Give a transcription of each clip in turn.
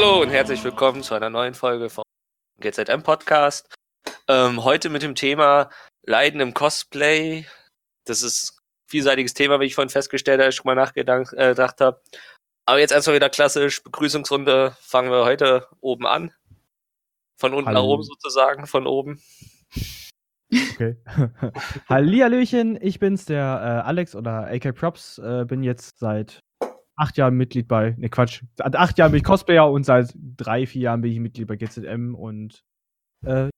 Hallo und herzlich willkommen zu einer neuen Folge vom GZM Podcast. Ähm, heute mit dem Thema Leiden im Cosplay. Das ist ein vielseitiges Thema, wie ich vorhin festgestellt habe, ich schon mal nachgedacht äh, habe. Aber jetzt erstmal wieder klassisch Begrüßungsrunde. Fangen wir heute oben an. Von unten Hallo. nach oben sozusagen, von oben. Okay. Hallihallöchen, ich bin's, der äh, Alex oder AK Props. Äh, bin jetzt seit acht Jahren Mitglied bei, ne Quatsch, seit acht Jahren bin ich Cosplayer und seit drei, vier Jahren bin ich Mitglied bei GZM und äh,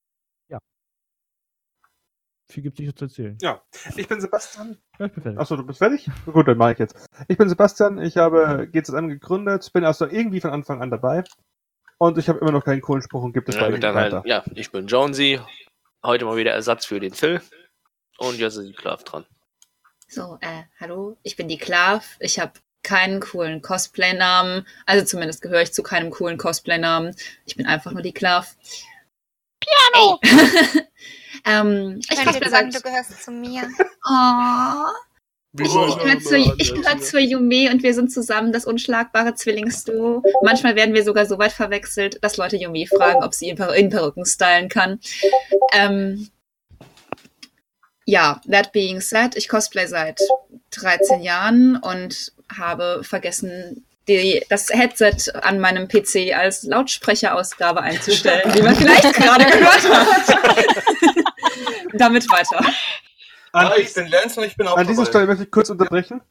ja. Viel gibt's nicht zu erzählen. Ja, ich bin Sebastian. Ja, ich bin fertig. Achso, du bist fertig? Gut, dann mache ich jetzt. Ich bin Sebastian, ich habe GZM gegründet, bin also irgendwie von Anfang an dabei. Und ich habe immer noch keinen coolen Spruch und gibt es Ja, bei dann halt, ja, ich bin Jonesy. Heute mal wieder Ersatz für den Phil. Und jetzt ist die Klav dran. So, äh, hallo, ich bin die Klav. Ich habe keinen coolen Cosplay-Namen. Also zumindest gehöre ich zu keinem coolen Cosplay-Namen. Ich bin einfach nur die Klav. Piano! ähm, ich Ich könnte cosplay dir sagen, du gehörst zu mir. Oh, ich gehöre zur, ich gehöre zur Yume und wir sind zusammen das unschlagbare Zwillingsduo. Manchmal werden wir sogar so weit verwechselt, dass Leute Yume fragen, ob sie in, Per in Perücken stylen kann. Ähm, ja, that being said, ich cosplay seit 13 Jahren und habe vergessen, die, das Headset an meinem PC als Lautsprecherausgabe einzustellen, wie man vielleicht gerade gehört hat. Damit weiter. An, Hi, ich bin Lance und ich bin auch an dieser. Stelle möchte ich kurz unterbrechen.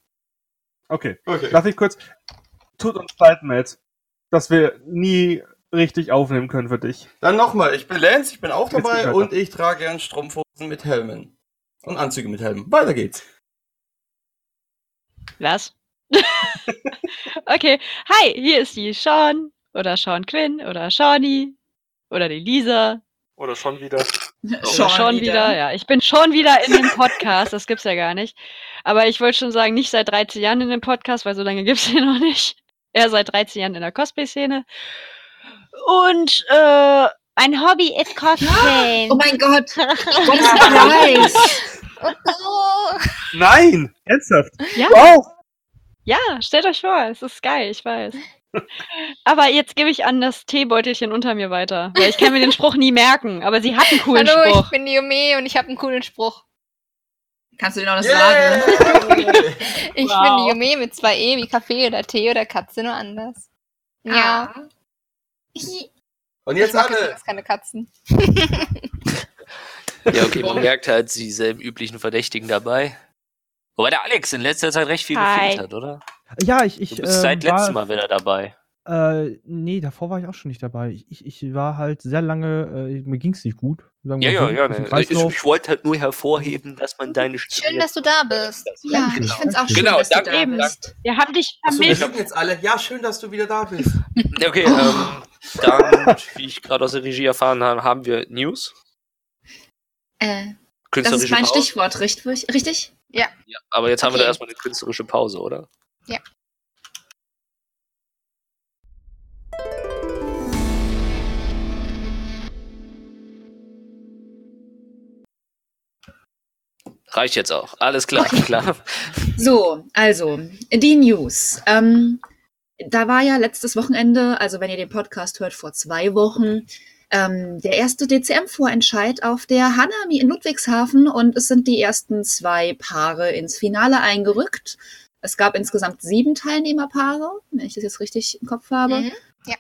Okay. Okay. Darf ich kurz. Tut uns leid, Matt, dass wir nie richtig aufnehmen können für dich. Dann nochmal, ich bin Lance, ich bin auch Jetzt dabei und ich trage gern Strumpfhosen mit Helmen. Und Anzüge mit Helmen. Weiter geht's. Was? okay. Hi, hier ist die Sean oder Sean Quinn oder Shawnee oder die Lisa Oder schon wieder. oder schon wieder. Ja, ich bin schon wieder in dem Podcast. Das gibt's ja gar nicht. Aber ich wollte schon sagen, nicht seit 13 Jahren in dem Podcast, weil so lange gibt's den noch nicht. Er seit 13 Jahren in der Cosplay-Szene. Und äh, mein Hobby ist Cosplay. Oh mein Gott, what a surprise! Oh, Nein! Ernsthaft? Ja. Wow! Ja, stellt euch vor, es ist geil, ich weiß. Aber jetzt gebe ich an das Teebeutelchen unter mir weiter. Weil ich kann mir den Spruch nie merken, aber sie hat einen coolen Hallo, Spruch. ich bin die Yume und ich habe einen coolen Spruch. Kannst du dir noch was sagen? Yeah! Ich Wow. bin die Yume mit zwei E wie Kaffee oder Tee oder Katze, nur anders. Ja. Und jetzt ich mag alle. übrigens keine Katzen. Ja, okay, man merkt halt dieselben üblichen Verdächtigen dabei. Wobei der Alex in letzter Zeit recht viel Hi. gefehlt hat, oder? Ja, ich, ich Du bist seit ähm, letztem war, Mal wieder dabei. Äh, nee, davor war ich auch schon nicht dabei. Ich, ich, ich war halt sehr lange, äh, mir ging's nicht gut. Ja, so, ja, ja. Ne. Ich, ich wollte halt nur hervorheben, dass man deine Stimme Schön, dass du da bist. Ja, ich finde es auch schön, Genau, dass du danke, da eben. bist. Wir haben dich Achso, wir vermisst. sind jetzt alle. Ja, schön, dass du wieder da bist. Okay, ähm, dann, wie ich gerade aus der Regie erfahren habe, haben wir News. Äh, das ist mein Pause. Stichwort, richtig? richtig? Ja, aber jetzt haben wir da Okay. erstmal eine künstlerische Pause, oder? Ja. Reicht jetzt auch. Alles klar, klar. So, also, die News. Ähm, da war ja letztes Wochenende, also wenn ihr den Podcast hört, vor zwei Wochen, ähm, der erste DCM-Vorentscheid auf der Hanami in Ludwigshafen und es sind die ersten zwei Paare ins Finale eingerückt. Es gab insgesamt sieben Teilnehmerpaare, wenn ich das jetzt richtig im Kopf habe. Mhm.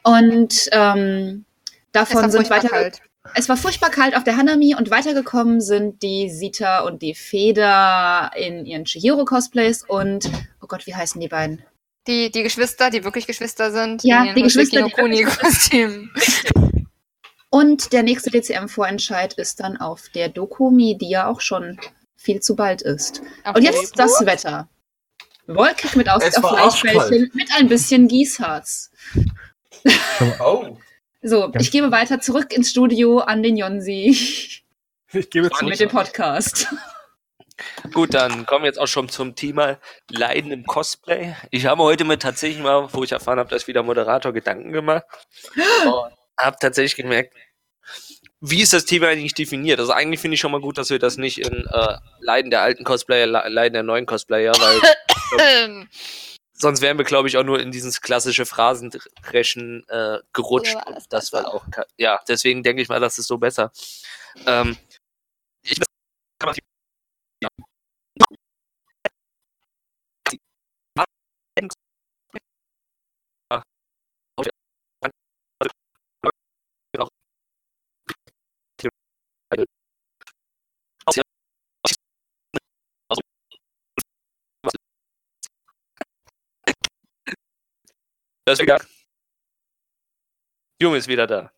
Und ähm, davon sind weiter. kalt. Es war furchtbar kalt auf der Hanami und weitergekommen sind die Sita und die Feder in ihren Chihiro-Cosplays und, oh Gott, wie heißen die beiden? Die, die Geschwister, die wirklich Geschwister sind. Ja, in die Geschwister, die Kuni Kostüm. Und der nächste DCM-Vorentscheid ist dann auf der Dokumi, die ja auch schon viel zu bald ist. Und jetzt das Wetter. Wolkig mit Ausgleichsbällchen mit ein bisschen Gießharz. Oh. So, ich gebe weiter zurück ins Studio an den Jonsi Ich gebe War zu. nicht mit dem Podcast. Gut, dann kommen wir jetzt auch schon zum Thema Leiden im Cosplay. Ich habe heute mit tatsächlich mal, wo ich erfahren habe, dass wieder Moderator Gedanken gemacht und habe tatsächlich gemerkt, wie ist das Thema eigentlich definiert? Also eigentlich finde ich schon mal gut, dass wir das nicht in äh, Leiden der alten Cosplayer, Le- Leiden der neuen Cosplayer, weil sonst wären wir, glaube ich, auch nur in dieses klassische Phrasendreschen äh, gerutscht. Und das war auch, ja, deswegen denke ich mal, das ist so besser. Ähm, ich Das ist wieder. Junge ist wieder da.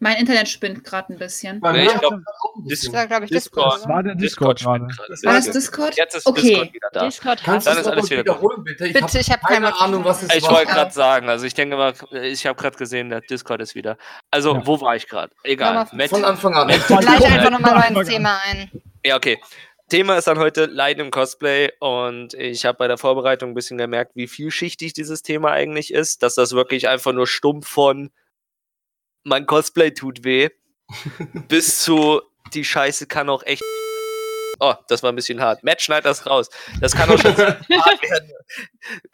Mein Internet spinnt gerade ein bisschen. Nee, ich glaub, auch ein Das war, glaube ich, Discord. Discord. War der Discord, spinnt gerade. War das Jetzt- Discord? Jetzt ist Okay. Discord wieder da. Discord Kannst Dann du ist es alles wieder wiederholen, bitte? Bitte, hab ich hab keine keine Ahnung, was es Ich war. wollte gerade sagen, also ich denke mal, ich habe gerade gesehen, der Discord ist wieder. Also, Ja. wo war ich gerade? Egal. Von Anfang an. Gleich einfach nochmal Anfang neu ins an. Thema ein. ja, okay. Thema ist dann heute Leiden im Cosplay und ich habe bei der Vorbereitung ein bisschen gemerkt, wie vielschichtig dieses Thema eigentlich ist, dass das wirklich einfach nur stumpf von mein Cosplay tut weh bis zu die Scheiße kann auch echt Oh, das war ein bisschen hart. Matt, schneid das raus. Das kann auch schon hart werden.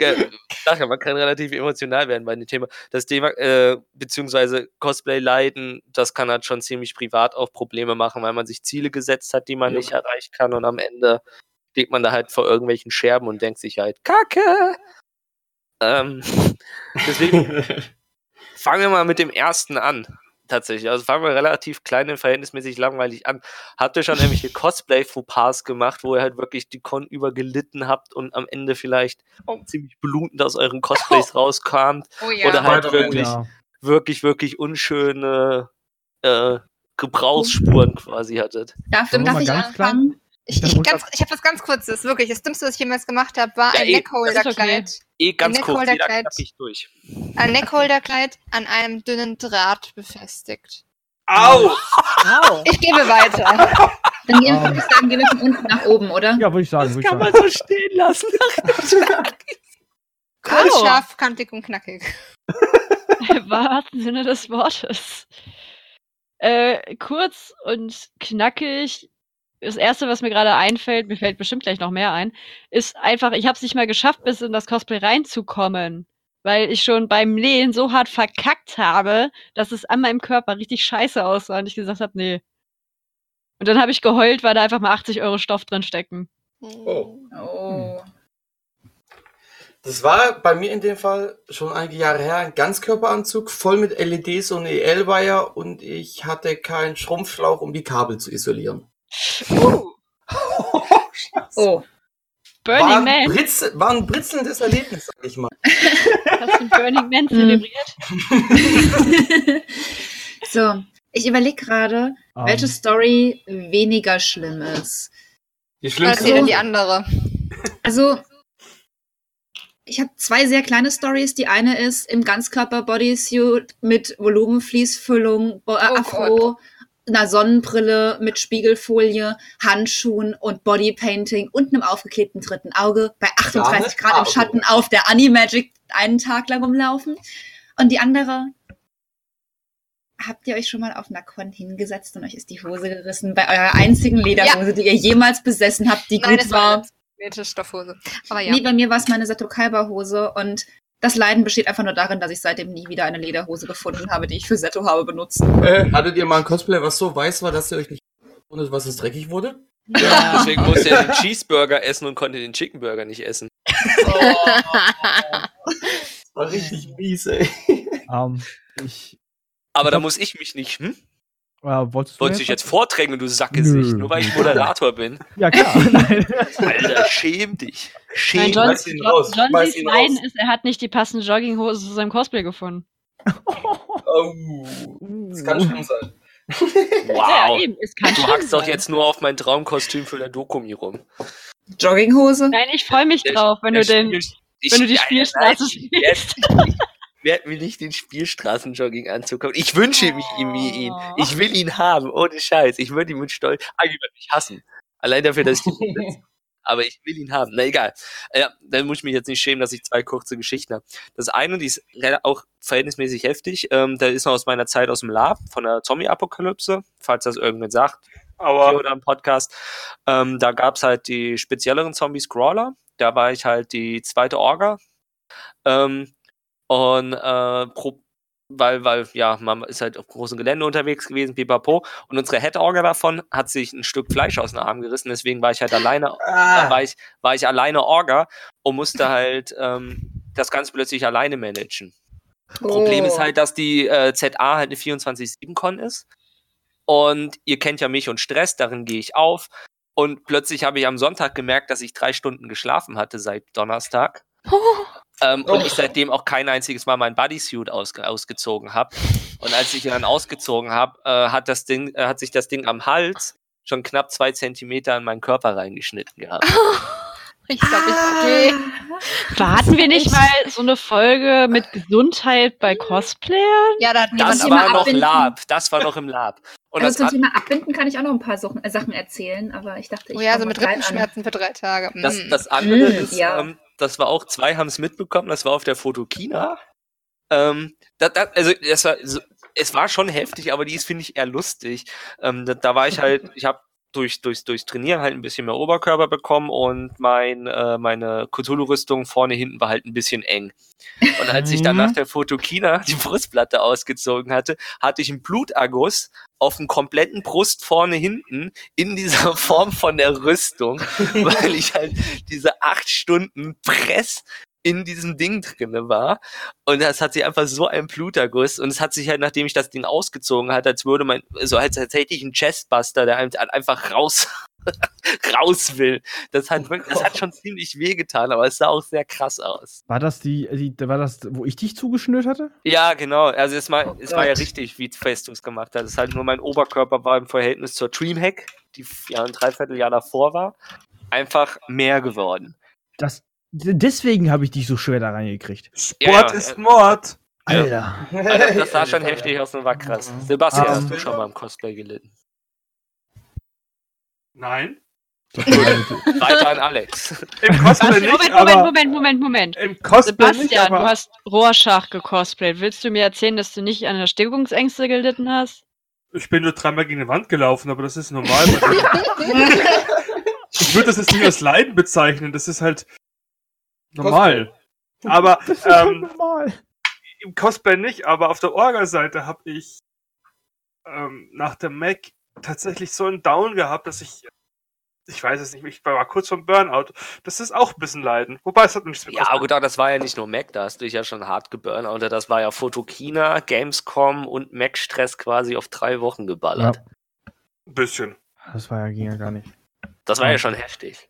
Ja, man kann relativ emotional werden bei dem Thema. Das Thema, äh, beziehungsweise Cosplay-Leiden, das kann halt schon ziemlich privat auch Probleme machen, weil man sich Ziele gesetzt hat, die man Ja. nicht erreichen kann und am Ende steht man da halt vor irgendwelchen Scherben und denkt sich halt, Kacke! Ähm, deswegen fangen wir mal mit dem ersten an. Tatsächlich. Also fangen wir relativ klein und verhältnismäßig langweilig an. Habt ihr schon irgendwelche Cosplay-Fauxpas gemacht, wo ihr halt wirklich die Con über gelitten habt und am Ende vielleicht ziemlich blutend aus euren Cosplays rauskamt? Oh ja. Oder halt Weiter wirklich, Ja. wirklich, wirklich unschöne äh, Gebrauchsspuren quasi hattet. Darf, darf ich anfangen? Ich, Das ich, ganz, ich habe was ganz Kurzes, wirklich. Das Dümmste, was ich jemals gemacht habe, war Ja, ein eh, Neckholderkleid. Eh ganz Ein kurz, Neckholderkleid. durch. Ein Neckholderkleid an einem dünnen Draht befestigt. Au! Wow. Ich gebe weiter. Dann gehen, würde ich sagen, gehen wir von unten nach oben, oder? Ja, würde ich sagen. Würde ich sagen. so stehen lassen. Kurz, Au. scharf, kantig und knackig. Im wahrsten Sinne des Wortes. Äh, kurz und knackig. Das erste, was mir gerade einfällt, mir fällt bestimmt gleich noch mehr ein, ist einfach, ich habe es nicht mal geschafft, bis in das Cosplay reinzukommen, weil ich schon beim Nähen so hart verkackt habe, dass es an meinem Körper richtig scheiße aussah und ich gesagt habe, nee. Und dann habe ich geheult, weil da einfach mal 80 Euro Stoff drin stecken. Oh. Oh. Das war bei mir in dem Fall schon einige Jahre her ein Ganzkörperanzug voll mit LEDs und EL-Wire und ich hatte keinen Schrumpfschlauch, um die Kabel zu isolieren. Uh, Oh. Burning war, ein Man. Britz, war ein britzelndes Erlebnis, sag ich mal. Hast du Burning Man Hm. zelebriert? so, ich überlege gerade, Ähm, welche Story weniger schlimm ist. Die schlimmste. Erzähl die andere. Also, ich habe zwei sehr kleine Stories. Die eine ist im Ganzkörper-Bodysuit mit Volumenfließfüllung, Bo- äh, Oh Afro, einer Sonnenbrille mit Spiegelfolie, Handschuhen und Bodypainting und einem aufgeklebten dritten Auge bei 38 Grad im Auge. Schatten auf der Animagic einen Tag lang rumlaufen. Und die andere, habt ihr euch schon mal auf einer Con hingesetzt und euch ist die Hose gerissen bei eurer einzigen Lederhose, die ihr jemals besessen habt, die Nein, gut war? war eine Stoffhose. Aber ja. Nee, bei mir war es meine Sato Kaiba Hose und das Leiden besteht einfach nur darin, dass ich seitdem nie wieder eine Lederhose gefunden habe, die ich für Seto habe benutzt. Äh, hattet ihr mal ein Cosplay, was so weiß war, dass ihr euch nicht wundert, was es dreckig wurde? Ja, deswegen musste er den Cheeseburger essen und konnte den Chickenburger nicht essen. Das war richtig mies, ey. ähm, ich, Aber da muss ich mich nicht, hm? Äh, wolltest du Wolltest du dich jetzt vordrängen, du Sackgesicht, Nö. nur weil ich Moderator bin? Ja, klar. Nein. Alter, schäm dich. Nein, Schäm John, schmeiß ihn raus, John Lees ihn raus. ist, er hat nicht die passende Jogginghose zu seinem Cosplay gefunden. Oh, das kann schlimm sein. Wow. Ja, eben, Du hackst doch jetzt nur auf mein Traumkostüm für der Dokumi rum. Jogginghose? Nein, ich freue mich drauf, wenn du den, Ich- wenn du die Ja, Spielstraße Ich werde mir nicht den Spielstraßenjogging-Anzug kaufen. Ich wünsche mich ihm ihn. Oh. Ich will ihn haben, ohne Scheiß. Ich würde ihn mit Stolz. Ah, ich würde mich hassen. Allein dafür, dass ich ihn. Aber ich will ihn haben. Na egal. Ja, dann muss ich mich jetzt nicht schämen, dass ich zwei kurze Geschichten habe. Das eine, die ist auch verhältnismäßig heftig. Ähm, da ist noch aus meiner Zeit aus dem Lab von der Zombie-Apokalypse, falls das irgendjemand sagt. Hier oder im Podcast. Ähm, da gab's halt die spezielleren Zombies Crawler. Da war ich halt die zweite Orga. Ähm, und äh, pro, weil, weil, ja, man ist halt auf großem Gelände unterwegs gewesen, pipapo. Und unsere Head-Orga davon hat sich ein Stück Fleisch aus dem Arm gerissen, deswegen war ich halt alleine, Ah. äh, war, ich, war ich alleine Orga und musste halt ähm, das Ganze plötzlich alleine managen. Problem Oh. ist halt, dass die äh, ZA halt eine 24-7-Con ist. Und ihr kennt ja mich und Stress, darin gehe ich auf. Und plötzlich habe ich am Sonntag gemerkt, dass ich drei Stunden geschlafen hatte seit Donnerstag. Ähm, und Oh. ich seitdem auch kein einziges Mal mein Bodysuit ausge ausgezogen habe. Und als ich ihn dann ausgezogen habe, äh, hat das Ding, äh, hat sich das Ding am Hals schon knapp zwei Zentimeter in meinen Körper reingeschnitten gehabt. Ich glaube, ich Ah. gehe. Hatten wir nicht mal so eine Folge mit Gesundheit bei Cosplayern? Ja, da hat Das war noch abbinden. Lab. Das war noch im Lab. Und also das zum Thema Abbinden kann ich auch noch ein paar Sachen, äh, Sachen erzählen, aber ich dachte, ich Oh ja, fang so mal mit klein an. Rippenschmerzen für drei Tage. Das, Mm. das andere Mm, ist, ja. ähm, das war auch, zwei haben es mitbekommen, das war auf der Fotokina. Ähm, da, da, also das war, es war schon heftig, aber die ist, finde ich, eher lustig. Ähm, da, da war ich halt, ich habe durch, durchs, durchs Trainieren halt ein bisschen mehr Oberkörper bekommen und mein, äh, meine Cthulhu-Rüstung vorne hinten war halt ein bisschen eng. Und als ich dann Mhm. nach der Fotokina die Brustplatte ausgezogen hatte, hatte ich einen Bluterguss auf dem kompletten Brust vorne hinten in dieser Form von der Rüstung, weil ich halt diese acht Stunden Press in diesem Ding drinne war. Und das hat sich einfach so ein Bluterguss. Und es hat sich halt, nachdem ich das Ding ausgezogen hatte, als würde man, so als, als hätte ich einen Chestbuster, der einfach raus, raus will. Das hat, wirklich, das hat schon ziemlich wehgetan, aber es sah auch sehr krass aus. War das die, die, war das, wo ich dich zugeschnürt hatte? Ja, genau. Also es, war, Oh es war ja richtig, wie Festus gemacht hat. Es ist halt nur mein Oberkörper war im Verhältnis zur Dreamhack, die ja ein Dreivierteljahr davor war, einfach mehr geworden. Das, deswegen habe ich dich so schwer da reingekriegt. Sport Ja, ja, ist äh, Mord. Alter. Also das sah schon heftig aus und war krass. Sebastian, Ähm, hast du schon mal im Cosplay gelitten? Nein. Weiter an Alex. Im? Cosplay nicht, Moment, aber Moment, Moment, Moment, Moment. im Cosplay nicht, Sebastian, aber du hast Rorschach gecosplayt. Willst du mir erzählen, dass du nicht an Erstickungsängste gelitten hast? ich bin nur dreimal gegen die Wand gelaufen, aber das ist normal. ich würde das jetzt nicht als Leiden bezeichnen, das ist halt normal. Aber Das ist halt ähm, normal. im Cosplay nicht, aber auf der Orga-Seite habe ich ähm, nach der Mac tatsächlich so einen Down gehabt, dass ich, ich weiß es nicht, ich war kurz vom Burnout. Das ist auch ein bisschen Leiden. Wobei es hat nichts mit Ja, aber gut, aber das war ja nicht nur Mac, da hast du dich ja schon hart geburnoutet. Das war ja Fotokina, Gamescom und Mac-Stress quasi auf drei Wochen geballert. ein bisschen. Das war ja, ging ja gar nicht. Das war ja schon heftig.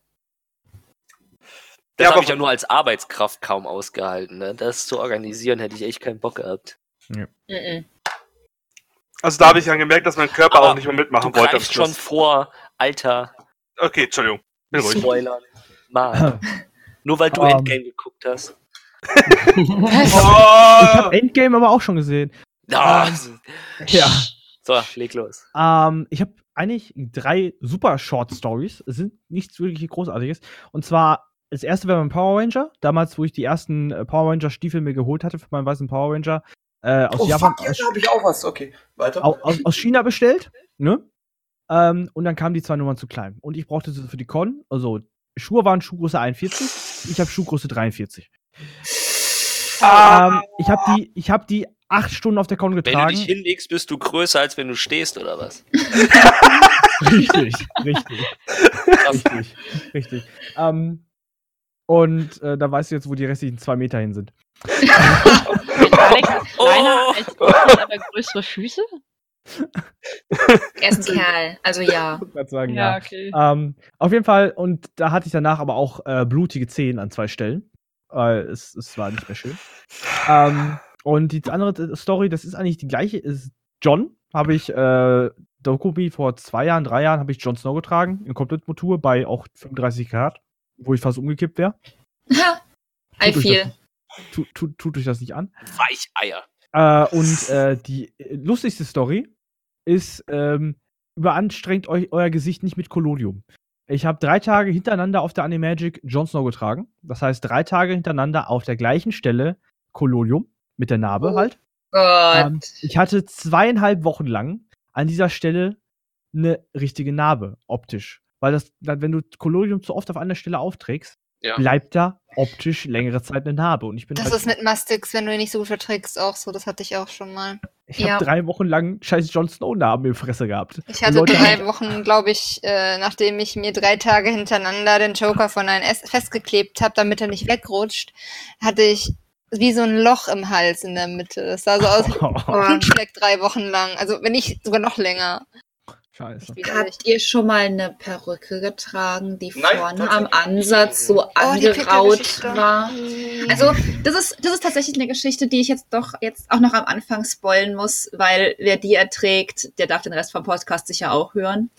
Das Ja, habe ich ja nur als Arbeitskraft kaum ausgehalten. Ne? Das zu organisieren, hätte ich echt keinen Bock gehabt. Mhm. Also da habe ich dann gemerkt, dass mein Körper Aber auch nicht mehr Du mitmachen wollte. am greifst schon vor, alter Okay, Entschuldigung. Bin ruhig. Spoiler. Mann. Nur weil du Ähm. Endgame geguckt hast. Ich Oh! habe Endgame aber auch schon gesehen. Ah, Ja. So, leg los. Ähm, ich habe eigentlich drei super Short Stories. Es sind nichts wirklich Großartiges. Und zwar, das erste wäre mein Power Ranger. Damals, wo ich die ersten äh, Power Ranger Stiefel mir geholt hatte für meinen weißen Power Ranger. Äh, aus Oh, Japan, fuck, ja, aus, da habe ich auch was. Okay, weiter. au- aus, aus China bestellt. Ne? Ähm, und dann kamen die zwei Nummern zu klein. Und ich brauchte sie für die Con. Also, Schuhe waren Schuhgröße 41. Ich habe Schuhgröße 43. Ah, Ähm, ich habe die, ich hab die acht Stunden auf der Con Wenn du getragen. dich hinlegst, bist du größer, als wenn du stehst, oder was? Richtig, richtig. Richtig, richtig. Ähm, und äh, da weißt du jetzt, wo die restlichen zwei Meter hin sind. Alex ist kleiner Oh. als ich, aber größere Füße? Er ist ein Kerl, also ja. Ich sagen, ja. okay. Ähm, auf jeden Fall, und da hatte ich danach aber auch äh, blutige Zehen an zwei Stellen. Weil es, es war nicht mehr schön. Ähm, und die andere Story, das ist eigentlich die gleiche, ist John, habe ich, äh, Dokumi vor zwei Jahren, drei Jahren, habe ich Jon Snow getragen, in Komplettmontur bei auch 35 Grad, wo ich fast umgekippt wäre. I Tut feel. das- Tut, tut, tut euch das nicht an. Weicheier. Äh, und äh, die äh, lustigste Story ist, ähm, überanstrengt euch euer Gesicht nicht mit Collodium. Ich habe drei Tage hintereinander auf der Animagic Jon Snow getragen. Das heißt, drei Tage hintereinander auf der gleichen Stelle Collodium mit der Narbe Oh. halt. Gott. Ähm, ich hatte zweieinhalb Wochen lang an dieser Stelle eine richtige Narbe, optisch. Weil das, dann, wenn du Collodium zu oft auf einer Stelle aufträgst, Ja. bleibt da optisch längere Zeit eine Narbe. Und ich bin Das halt, ist mit Mastix, wenn du ihn nicht so gut verträgst, auch so. Das hatte ich auch schon mal. ich habe Ja. drei Wochen lang scheiß Jon Snow-Narben im Fresse gehabt. Ich hatte Leute drei haben- Wochen, glaube ich, äh, nachdem ich mir drei Tage hintereinander den Joker von einem S festgeklebt habe, damit er nicht wegrutscht, hatte ich wie so ein Loch im Hals in der Mitte. Das sah so aus wie ein Blutfleck drei Wochen lang. Also wenn nicht sogar noch länger. Scheiße. Habt ihr schon mal eine Perücke getragen, die Nein, vorne am. Ansatz so Oh, angeraut war? Also, das ist, das ist tatsächlich eine Geschichte, die ich jetzt doch jetzt auch noch am Anfang spoilen muss, weil wer die erträgt, der darf den Rest vom Podcast sicher auch hören.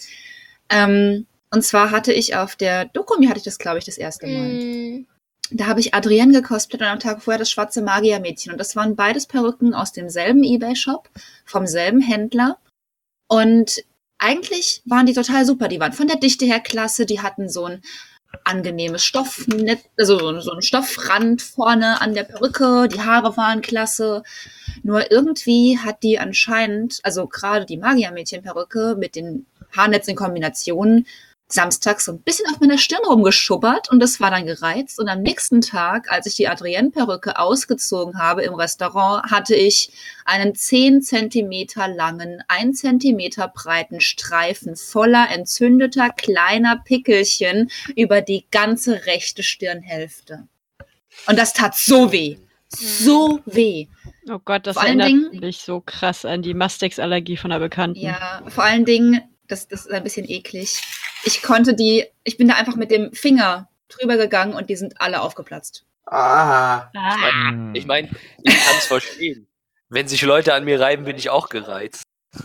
Ähm, und zwar hatte ich auf der Dokumi hatte ich das, glaube ich, das erste Mal. Mm, Da habe ich Adrienne gekosplayt und am Tag vorher das schwarze Magiermädchen. Und das waren beides Perücken aus demselben Ebay-Shop, vom selben Händler. Und eigentlich waren die total super. Die waren von der Dichte her klasse. Die hatten so ein angenehmes Stoffnetz, also so ein Stoffrand vorne an der Perücke. Die Haare waren klasse. Nur irgendwie hat die anscheinend, also gerade die Magiermädchen-Perücke mit den Haarnetz in Kombination, samstags so ein bisschen auf meiner Stirn rumgeschubbert und das war dann gereizt. Und am nächsten Tag, als ich die Adrienne-Perücke ausgezogen habe im Restaurant, hatte ich einen 10 Zentimeter langen, 1 Zentimeter breiten Streifen voller entzündeter kleiner Pickelchen über die ganze rechte Stirnhälfte. Und das tat so weh. So weh. Oh Gott, das Vor erinnert Dingen- mich so krass an die Mastix-Allergie von der Bekannten. Ja, vor allen Dingen, das, das ist ein bisschen eklig. Ich konnte die, ich bin da einfach mit dem Finger drüber gegangen und die sind alle aufgeplatzt. Ah. Ah, Hm. Ich meine, ich kann es verstehen. Wenn sich Leute an mir reiben, bin ich auch gereizt.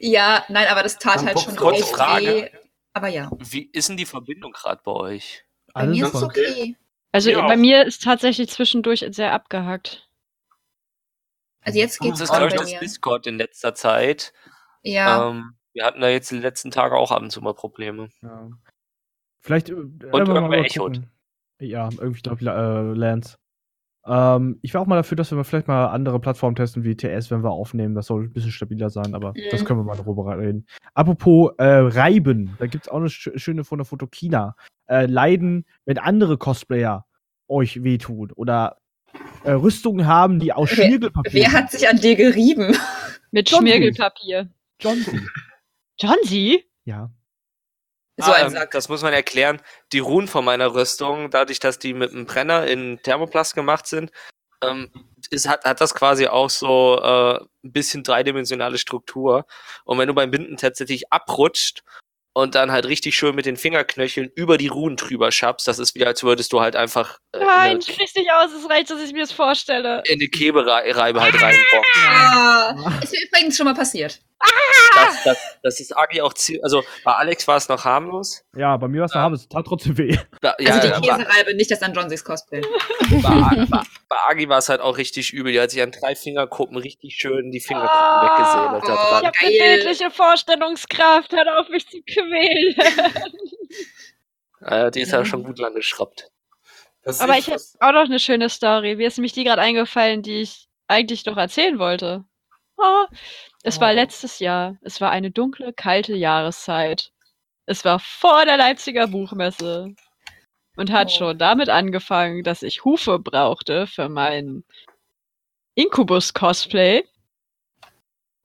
Ja, nein, aber das tat Dann halt schon kurze echt Frage. weh. Aber ja, Wie ist denn die Verbindung gerade bei euch? bei Alles mir ist es okay. also Ja. bei mir ist tatsächlich zwischendurch sehr abgehackt. Also jetzt geht's Das ist, glaube ich, das. Discord in letzter Zeit. Ja, Ähm, wir hatten da jetzt die letzten Tage auch ab und zu mal Probleme. Ja. Vielleicht äh, Und mal irgendwer echot. Ja, irgendwie, glaube ich, äh, Lance. Ähm, ich wäre auch mal dafür, dass wir vielleicht mal andere Plattformen testen wie TS, wenn wir aufnehmen. Das soll ein bisschen stabiler sein, aber das Mhm. können wir mal darüber reden. Apropos äh, Reiben, da gibt es auch eine sch schöne von der Fotokina. Äh, Leiden, wenn andere Cosplayer euch wehtun oder äh, Rüstungen haben, die aus Wer- Schmirgelpapier wer hat sich an dir gerieben? Mit Schmirgelpapier. John C. John C? Ja. So Ah, ein ähm, Sack. Das muss man erklären. Die Runen von meiner Rüstung, dadurch, dass die mit einem Brenner in Thermoplast gemacht sind, ähm, ist, hat, hat das quasi auch so äh, ein bisschen dreidimensionale Struktur. Und wenn du beim Binden tatsächlich abrutscht und dann halt richtig schön mit den Fingerknöcheln über die Runen drüber schappst, das ist wie als würdest du halt einfach äh, Nein, nicht aus. Es reicht, dass ich mir das vorstelle. in eine Kebereibe halt reinbocken. Ah, ist mir übrigens schon mal passiert. Das, das, das ist Agi auch ziel, also bei Alex war es noch harmlos. Ja, bei mir war es noch Ja. harm, es tat trotzdem weh. Da, Also ja, die aber- Käsereibe, nicht das an John C's Cosplay. bei, bei, bei Agi war es halt auch richtig übel. Die hat sich an drei Fingerkuppen richtig schön die Fingerkuppen Ah, weggesäbelt. oh, Ich habe eine bildliche Vorstellungskraft. Hört auf, mich zu quälen. Äh, die ist ja Ja. schon gut lang geschraubt. Das Aber ich habe auch noch eine schöne Story. Mir ist nämlich die gerade eingefallen, die ich eigentlich noch erzählen wollte. Oh, es war Oh. letztes Jahr. Es war eine dunkle, kalte Jahreszeit. Es war vor der Leipziger Buchmesse und hat Oh. schon damit angefangen, dass ich Hufe brauchte für mein Inkubus-Cosplay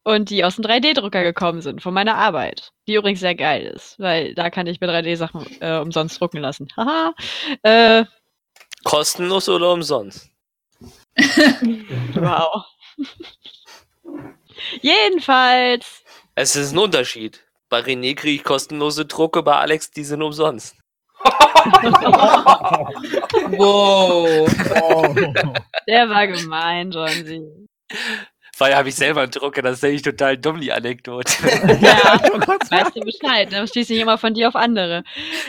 und die aus dem 3D-Drucker gekommen sind von meiner Arbeit, die übrigens sehr geil ist, weil da kann ich mir 3D-Sachen äh, umsonst drucken lassen. Haha. äh, Kostenlos oder umsonst? Wow. Jedenfalls. Es ist ein Unterschied. Bei René kriege ich kostenlose Drucke, bei Alex die sind umsonst. Wow. Der war gemein, John C. Weil habe ich selber einen Drucker, das ist eigentlich total dumm, die Anekdote. Ja, weißt du Bescheid, ne? Schließ nicht immer von dir auf andere.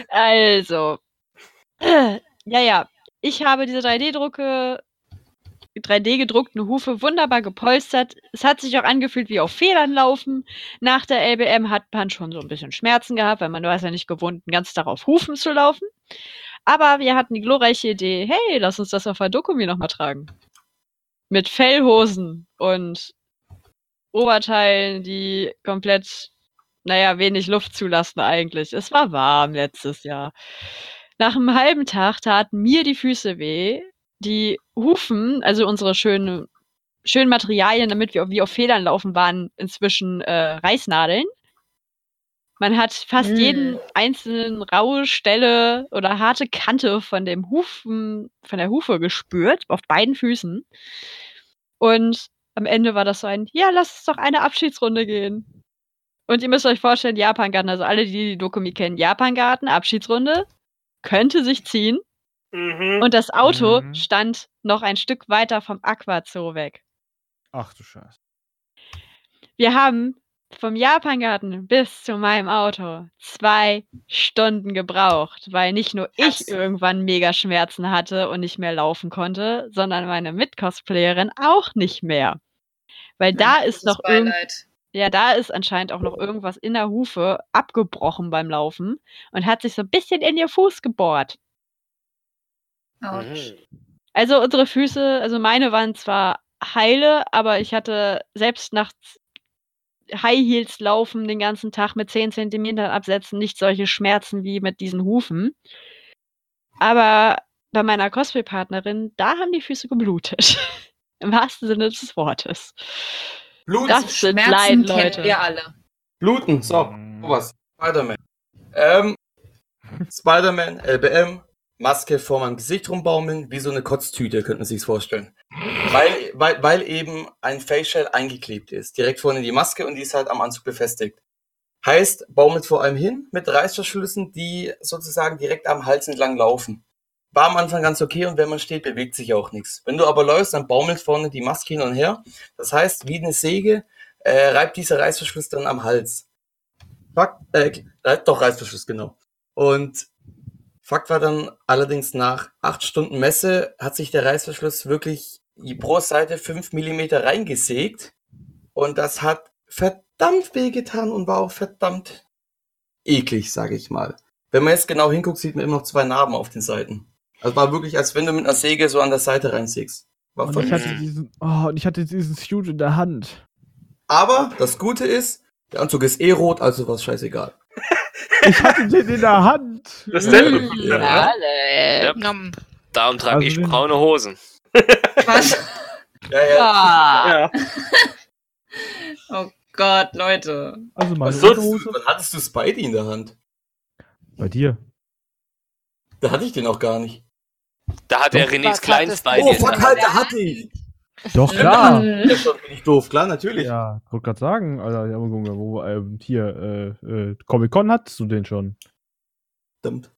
Also. Ja, ja. Ich habe diese 3D-Drucke, 3D gedruckten Hufe wunderbar gepolstert. Es hat sich auch angefühlt wie auf Federn laufen. Nach der LBM hat man schon so ein bisschen Schmerzen gehabt, weil man war es ja nicht gewohnt, den ganzen Tag auf Hufen zu laufen. Aber wir hatten die glorreiche Idee, hey, lass uns das auf der Dokumi nochmal tragen. Mit Fellhosen und Oberteilen, die komplett, naja, wenig Luft zulassen eigentlich. Es war warm letztes Jahr. Nach einem halben Tag taten mir die Füße weh. Die Hufen, also unsere schönen, schönen Materialien, damit wir wie auf Federn laufen, waren inzwischen äh, Reißnadeln. Man hat fast Mm. jeden einzelnen raue Stelle oder harte Kante von dem Hufen, von der Hufe gespürt, auf beiden Füßen. Und am Ende war das so ein, ja, lass uns doch eine Abschiedsrunde gehen. Und ihr müsst euch vorstellen, Japangarten, also alle, die die Dokumi kennen, Japangarten, Abschiedsrunde, könnte sich ziehen. Mhm. Und das Auto Mhm. stand noch ein Stück weiter vom Aquazoo weg. Ach du Scheiße. Wir haben vom Japangarten bis zu meinem Auto zwei Stunden gebraucht, weil nicht nur Krass. ich irgendwann mega Schmerzen hatte und nicht mehr laufen konnte, sondern meine Mitcosplayerin auch nicht mehr. Weil da ist noch irgend ja, da ist anscheinend auch noch irgendwas in der Hufe abgebrochen beim Laufen und hat sich so ein bisschen in ihr Fuß gebohrt. Autsch. Also unsere Füße, also meine waren zwar heile, aber ich hatte selbst nach High Heels laufen den ganzen Tag mit 10 Zentimetern absetzen nicht solche Schmerzen wie mit diesen Hufen. Aber bei meiner Cosplay-Partnerin, da haben die Füße geblutet. Im wahrsten Sinne des Wortes. Blut, Das sind Schmerzen Leid, kennen Leute. wir alle. Bluten, so, sowas. Spider-Man. Ähm, Spider-Man, LBM, Maske vor meinem Gesicht rumbaumeln, wie so eine Kotztüte, könnte man sich's vorstellen. Weil, weil, weil eben ein Facial eingeklebt ist. Direkt vorne die Maske und die ist halt am Anzug befestigt. Heißt, baumelt vor allem hin mit Reißverschlüssen, die sozusagen direkt am Hals entlang laufen. War am Anfang ganz okay und wenn man steht, bewegt sich auch nichts. Wenn du aber läufst, dann baumelt vorne die Maske hin und her. Das heißt, wie eine Säge äh, reibt dieser Reißverschluss dann am Hals. Fakt, äh, äh, doch, Reißverschluss, genau. Und Fakt war dann allerdings nach acht Stunden Messe hat sich der Reißverschluss wirklich pro Seite fünf Millimeter reingesägt. Und das hat verdammt wehgetan und war auch verdammt eklig, sage ich mal. Wenn man jetzt genau hinguckt, sieht man immer noch zwei Narben auf den Seiten. Also war wirklich, als wenn du mit einer Säge so an der Seite reinsägst. War Und voll ich hatte diesen, oh, und ich hatte diesen Suit in der Hand. Aber das Gute ist, der Anzug ist eh rot, also war egal. Ich hatte den in der Hand. Dasselbe. Mm, Ja. alle. Ja. Nom. Darum trage Also ich braune Hosen. Was? Ja, ja. Ah, Ja. Oh Gott, Leute. Also meine Was sollst du? Wann hattest du Spidey in der Hand? Bei dir. Da hatte ich den auch gar nicht. Da hat er Renés du? bei Oh, fuck, halt, da hatte ich. Doch, klar. Ja, schon bin ich doof, klar, natürlich. ja, wollte gerade sagen, Alter, ja, wo, ähm, hier, äh, äh, Comic-Con hattest du den schon. Verdammt.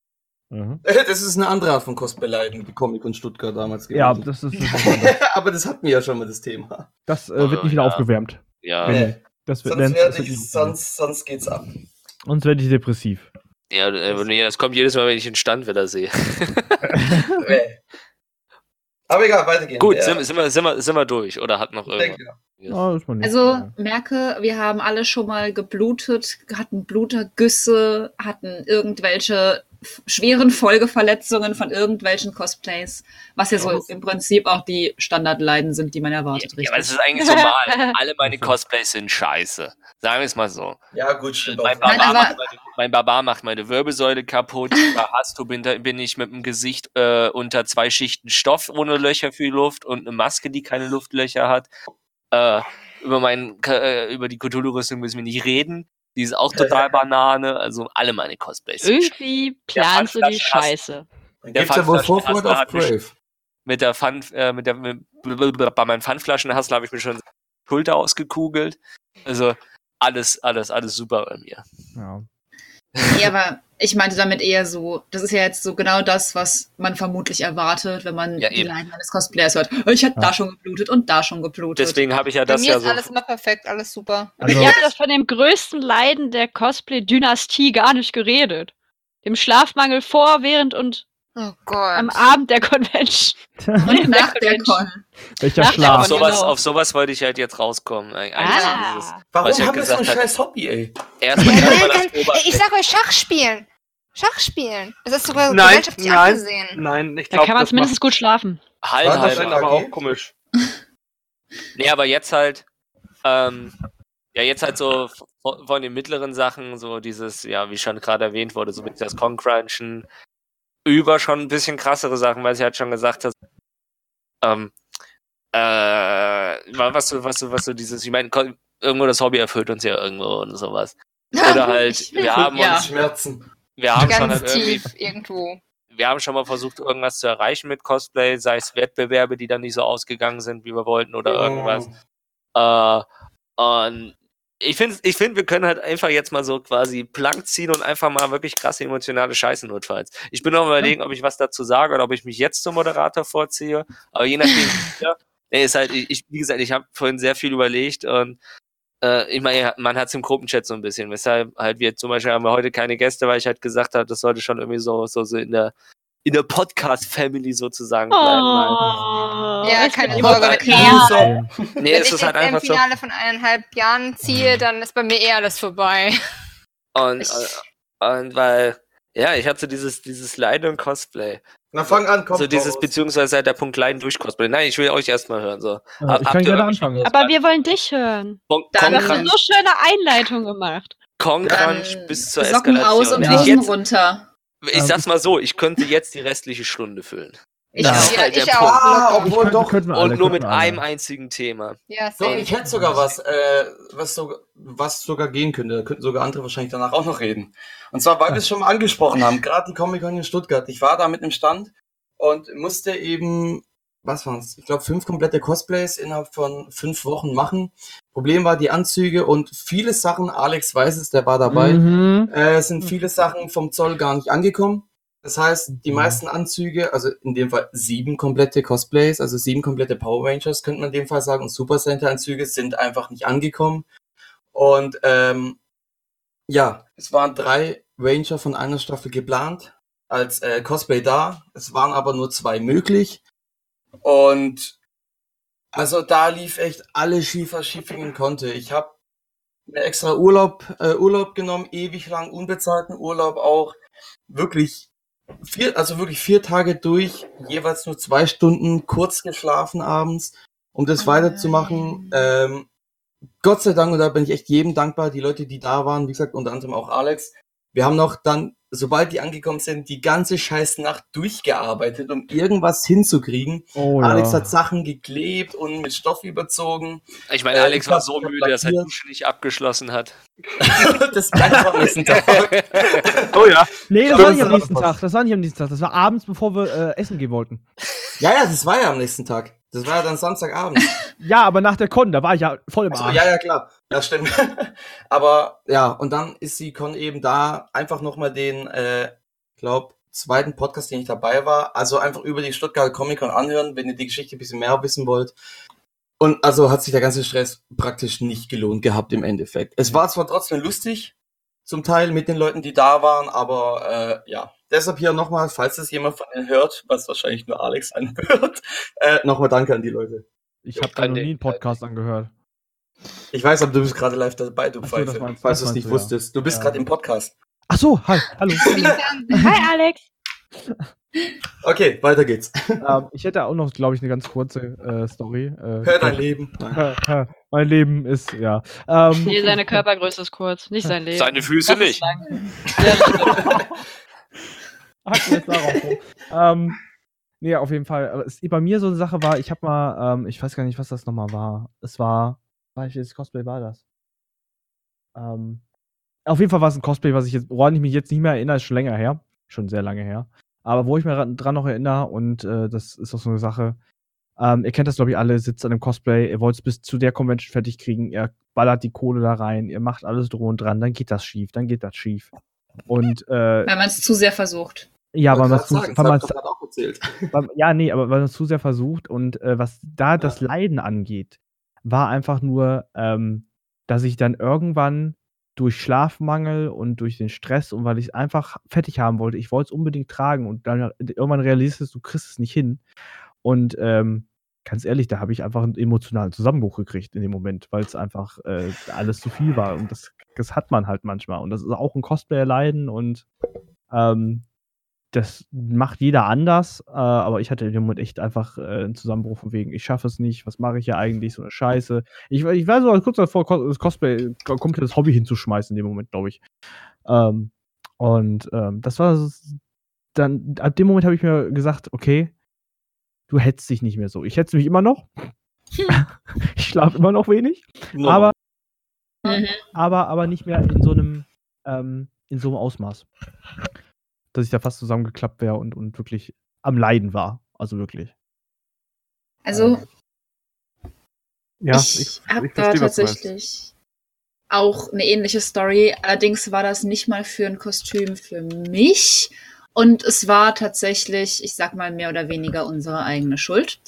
Mhm. Das ist eine andere Art von Cosplay-Leiden, die Comic und Stuttgart damals Ja, gewesen. das ist, das, ist Aber das hatten wir ja schon mal, das Thema. das äh, wird nicht wieder Ja. aufgewärmt. Ja. Nee. Nee, Das wird, sonst, wird ich, sonst, sonst geht's ab. Sonst werde ich depressiv. Ja, äh, das kommt jedes Mal, wenn ich den Stand wieder sehe. Nee. Aber egal, weitergehen. Gut, Ja, sind, sind, wir, sind, wir, sind wir durch oder hat noch irgendwas? ja. Ja. Also merke, wir haben alle schon mal geblutet, hatten Blutergüsse, hatten irgendwelche schweren Folgeverletzungen von irgendwelchen Cosplays, was ja so im Prinzip auch die Standardleiden sind, die man erwartet, Ja, aber es ist eigentlich normal. Alle meine Cosplays sind scheiße. Sagen wir es mal so. ja, gut, stimmt. Mein. Nein, Barbar, aber- macht meine, mein Barbar macht meine Wirbelsäule kaputt. Bei Hasto bin, bin ich mit dem Gesicht äh, unter zwei Schichten Stoff ohne Löcher für die Luft und eine Maske, die keine Luftlöcher hat. Äh, über, meinen, Ka- äh, über die Cthulhu-Rüstung müssen wir nicht reden. Die ist auch total Banane. Also alle meine Cosplays. irgendwie planst du die Scheiße. Dann gibt's ja wohl Vorfreude auf Brave. mit der Pfann, äh, mit der, mit, bei meinen Pfandflaschenhassel habe ich mir schon die Schulter ausgekugelt. Also alles, alles, alles super bei mir. Ja. Nee, aber ich meinte damit eher so, das ist ja jetzt so genau das, was man vermutlich erwartet, wenn man Ja, die. Leiden eines Cosplayers hört. Oh, Ich hatte Ja. da schon geblutet und da schon geblutet. Deswegen habe ich ja Bei das mir ja ist so. alles immer perfekt, alles super. Also, Ihr habt das von dem größten Leiden der Cosplay-Dynastie gar nicht geredet. Dem Schlafmangel vor, während und Oh Gott. am Abend der Convention. und nach der Mensch. Con. welcher Nach der Auf Schlaf. Con- sowas, auf sowas wollte ich halt jetzt rauskommen. Eig- Eigentlich so dieses, Warum haben wir so ein scheiß Hobby, ey? erstmal ich sag euch Schach spielen. Schach spielen. Das ist sogar Nein, gesellschaftlich nein, angesehen. nein, ich Da glaube, kann man zumindest gut schlafen. halb, War das aber auch komisch. Nee, aber jetzt halt, ähm, ja, jetzt halt so von, von den mittleren Sachen, so dieses, ja, wie schon gerade erwähnt wurde, so mit das Concrunchen, über schon ein bisschen krassere Sachen, weil sie halt schon gesagt hat, ähm, äh, was so, was so, was so dieses, ich meine, irgendwo das Hobby erfüllt uns ja irgendwo und sowas. Oder halt, wir haben Ja. uns, Schmerzen. wir haben schon Ganz halt irgendwie, tief irgendwo. wir haben schon mal versucht, irgendwas zu erreichen mit Cosplay, sei es Wettbewerbe, die dann nicht so ausgegangen sind, wie wir wollten, oder irgendwas. Äh, und ich finde, ich find, wir können halt einfach jetzt mal so quasi blank ziehen und einfach mal wirklich krasse emotionale Scheiße notfalls. Ich bin noch überlegen, ob ich was dazu sage oder ob ich mich jetzt zum Moderator vorziehe. Aber je nachdem, ja, nee, ist halt, ich, wie gesagt, ich habe vorhin sehr viel überlegt und äh, ich meine, man hat es im Gruppenchat so ein bisschen, weshalb halt wir zum Beispiel haben wir heute keine Gäste, weil ich halt gesagt habe, das sollte schon irgendwie so, so, so in der in der Podcast-Family sozusagen bleiben. weil- Oh, Ja, ich keine Sorge, Ja. Nee, Wenn es ich ist halt im einfach so. Finale von eineinhalb Jahren ziehe, dann ist bei mir eher alles vorbei. Und, Ich- äh, und weil, ja, ich hatte so dieses, dieses Leiden und Cosplay. Na, fang an, komm. so dieses, raus. beziehungsweise halt der Punkt Leiden durch Cosplay. Nein, ich will euch erstmal hören. So. Habt ich kann gerne anfangen. Aber wir wollen dich hören. Dann- Du hast eine so schöne Einleitung gemacht. Konkranch bis zur Socken aus und Eskalation. Ja. ich, Hosen runter. Ich sag's mal so, ich könnte jetzt die restliche Stunde füllen. Ich Ja. auch. ist halt ich der auch. Ah, obwohl Könnten- doch. könnten wir alle, Und nur mit einem einzigen Thema. Ja, same. ich hätte sogar was, äh, was, sogar, was sogar gehen könnte. Da könnten sogar andere wahrscheinlich danach auch noch reden. Und zwar, weil wir es schon mal angesprochen haben, gerade die Comic-Con in Stuttgart. Ich war da mit im Stand und musste eben, was waren's? Ich glaube, fünf komplette Cosplays innerhalb von fünf Wochen machen. Problem war die Anzüge und viele Sachen, Alex weiß es, der war dabei, Mhm. äh, sind viele Sachen vom Zoll gar nicht angekommen. Das heißt, die Mhm. meisten Anzüge, also in dem Fall sieben komplette Cosplays, also sieben komplette Power Rangers, könnte man in dem Fall sagen, und Super Center Anzüge sind einfach nicht angekommen. Und ähm, ja, es waren drei Ranger von einer Staffel geplant als äh, Cosplay da. Es waren aber nur zwei möglich. Und also da lief echt alles schief, was schief gehen konnte. Ich habe mir extra Urlaub, äh, Urlaub genommen, ewig lang unbezahlten Urlaub auch. Wirklich vier, also wirklich vier Tage durch, jeweils nur zwei Stunden kurz geschlafen abends, um das Oh weiterzumachen. Ähm, Gott sei Dank, und da bin ich echt jedem dankbar, die Leute, die da waren, wie gesagt, unter anderem auch Alex. Wir haben noch dann, sobald die angekommen sind, die ganze scheiß Nacht durchgearbeitet, um irgendwas hinzukriegen. Oh, Alex ja. hat Sachen geklebt und mit Stoff überzogen. Ich meine, Äh, Alex ich war so müde, dass er die nicht abgeschlossen hat. das man am nächsten Tag. Oh ja. Nee, das Ja, war nicht das am nächsten. Tag. Das war nicht am nächsten Tag. Das war abends, bevor wir äh, essen gehen wollten. Ja, ja, das war ja am nächsten Tag. Das war ja dann Samstagabend. Ja, aber nach der Con, da war ich ja voll im Ach so, Arsch. ja, ja, klar. Ja, stimmt. Aber ja, und dann ist die Con eben da einfach nochmal den, äh, glaub, zweiten Podcast, den ich dabei war. Also einfach über die Stuttgarter Comic Con anhören, wenn ihr die Geschichte ein bisschen mehr wissen wollt. Und also hat sich der ganze Stress praktisch nicht gelohnt gehabt im Endeffekt. Es war zwar trotzdem lustig, zum Teil mit den Leuten, die da waren, aber äh, ja. Deshalb hier nochmal, falls es jemand von denen hört, was wahrscheinlich nur Alex anhört, äh, nochmal danke an die Leute. Ich habe da noch nie einen Podcast angehört. Ich weiß, aber du bist gerade live dabei, du Ach so, Pfeife. das meinst- falls das du es nicht ja. wusstest. Du bist Ja. gerade im Podcast. Ach so, hi, hallo. Hi, Alex. Okay, weiter geht's. ähm, ich hätte auch noch, glaube ich, eine ganz kurze äh, Story. Äh, Hör dein Leben. mein Leben ist, ja. Ähm, Nee, seine Körpergröße ist kurz, nicht sein Leben. Seine Füße Das nicht. Hacken jetzt darauf. ähm, nee, auf jeden Fall. Bei mir so eine Sache war, ich habe mal, ähm, ich weiß gar nicht, was das nochmal war. Es war, welches Cosplay war das? Ähm, auf jeden Fall war es ein Cosplay, was ich jetzt, woran ich mich jetzt nicht mehr erinnere, ist schon länger her. Schon sehr lange her. Aber wo ich mich ran- dran noch erinnere, und äh, das ist auch so eine Sache, ähm, ihr kennt das, glaube ich, alle, sitzt an einem Cosplay, ihr wollt es bis zu der Convention fertig kriegen, ihr ballert die Kohle da rein, ihr macht alles drum und dran, dann geht das schief, dann geht das schief. Und äh, Weil man es zu sehr versucht. Ja, weil man sagen, ich doch grad auch erzählt. ja, nee, aber weil man es zu sehr versucht und äh, was da das Leiden angeht, war einfach nur, ähm, dass ich dann irgendwann durch Schlafmangel und durch den Stress und weil ich es einfach fertig haben wollte, ich wollte es unbedingt tragen und dann irgendwann realisierst du, du kriegst es nicht hin. Und ähm, ganz ehrlich, da habe ich einfach einen emotionalen Zusammenbruch gekriegt in dem Moment, weil es einfach äh, alles zu viel war. Und das, das hat man halt manchmal. Und das ist auch ein Cosplayer-Leiden und ähm, das macht jeder anders, äh, aber ich hatte in dem Moment echt einfach äh, einen Zusammenbruch von wegen, ich schaffe es nicht, was mache ich hier eigentlich, so eine Scheiße. Ich, ich war so kurz davor, das Cosplay, ko- komplettes Hobby hinzuschmeißen in dem Moment, glaube ich. Ähm, und ähm, das war dann, ab dem Moment habe ich mir gesagt, okay, du hetzt dich nicht mehr so. Ich hetze mich immer noch. ich schlafe immer noch wenig. Nur Aber, Mhm. aber, aber nicht mehr in so einem, ähm, in so einem Ausmaß. Dass ich da fast zusammengeklappt wäre und, und wirklich am Leiden war. Also wirklich. Also, Ja, ich, habe ich da du meinst. tatsächlich auch eine ähnliche Story. Allerdings war das nicht mal für ein Kostüm für mich. Und es war tatsächlich, ich sag mal, mehr oder weniger unsere eigene Schuld.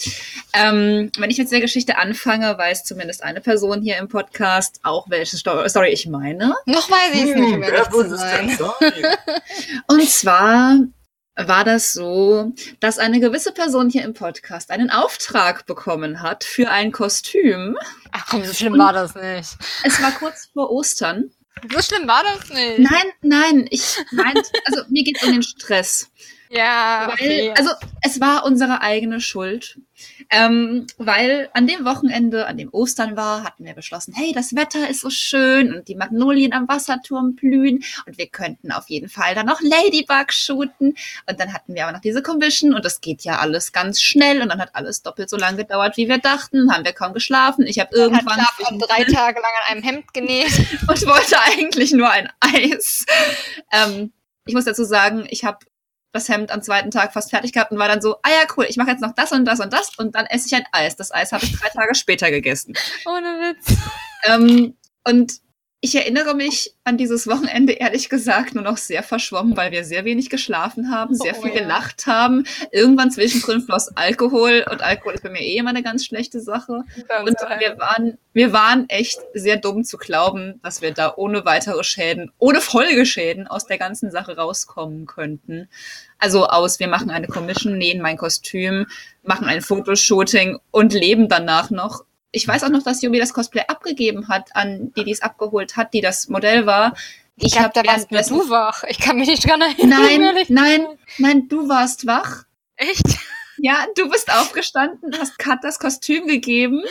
Ähm, wenn ich jetzt der Geschichte anfange, weiß zumindest eine Person hier im Podcast auch, welche Sto Story ich meine. Noch weiß ich es nicht, um ehrlich wer zu sein. Und zwar war das so, dass eine gewisse Person hier im Podcast einen Auftrag bekommen hat für ein Kostüm. Ach komm, so schlimm war das nicht. Es war kurz vor Ostern. So schlimm war das nicht. Nein, nein, ich meinte, also mir geht es um den Stress. Ja, Weil, okay. also es war unsere eigene Schuld. Ähm, weil an dem Wochenende, an dem Ostern war, hatten wir beschlossen, hey, das Wetter ist so schön und die Magnolien am Wasserturm blühen und wir könnten auf jeden Fall dann noch Ladybug shooten. Und dann hatten wir aber noch diese Commission und das geht ja alles ganz schnell und dann hat alles doppelt so lange gedauert, wie wir dachten. Haben wir kaum geschlafen. Ich habe Man hat irgendwann Schlafraum drei Tage lang an einem Hemd genäht. und wollte eigentlich nur ein Eis. Ähm, ich muss dazu sagen, ich habe das Hemd am zweiten Tag fast fertig gehabt und war dann so, ah ja, cool, ich mache jetzt noch das und das und das und dann esse ich ein Eis. Das Eis habe ich drei Tage später gegessen. Ohne Witz. Ähm, und ich erinnere mich an dieses Wochenende ehrlich gesagt nur noch sehr verschwommen, weil wir sehr wenig geschlafen haben, sehr Oh viel ja. gelacht haben. Irgendwann zwischendrin floss Alkohol und Alkohol ist bei mir eh immer eine ganz schlechte Sache. Und wir waren, wir waren echt sehr dumm zu glauben, dass wir da ohne weitere Schäden, ohne Folgeschäden aus der ganzen Sache rauskommen könnten. Also aus, wir machen eine Commission, nähen mein Kostüm, machen ein Fotoshooting und leben danach noch. Ich weiß auch noch, dass Yumi das Cosplay abgegeben hat an die, die es abgeholt hat, die das Modell war. ich glaube, hab da warst nur du wach. Ich kann mich nicht dran erinnern. Nein, nein, nein, du warst wach. Echt? Ja, du bist aufgestanden, hast Kat das Kostüm gegeben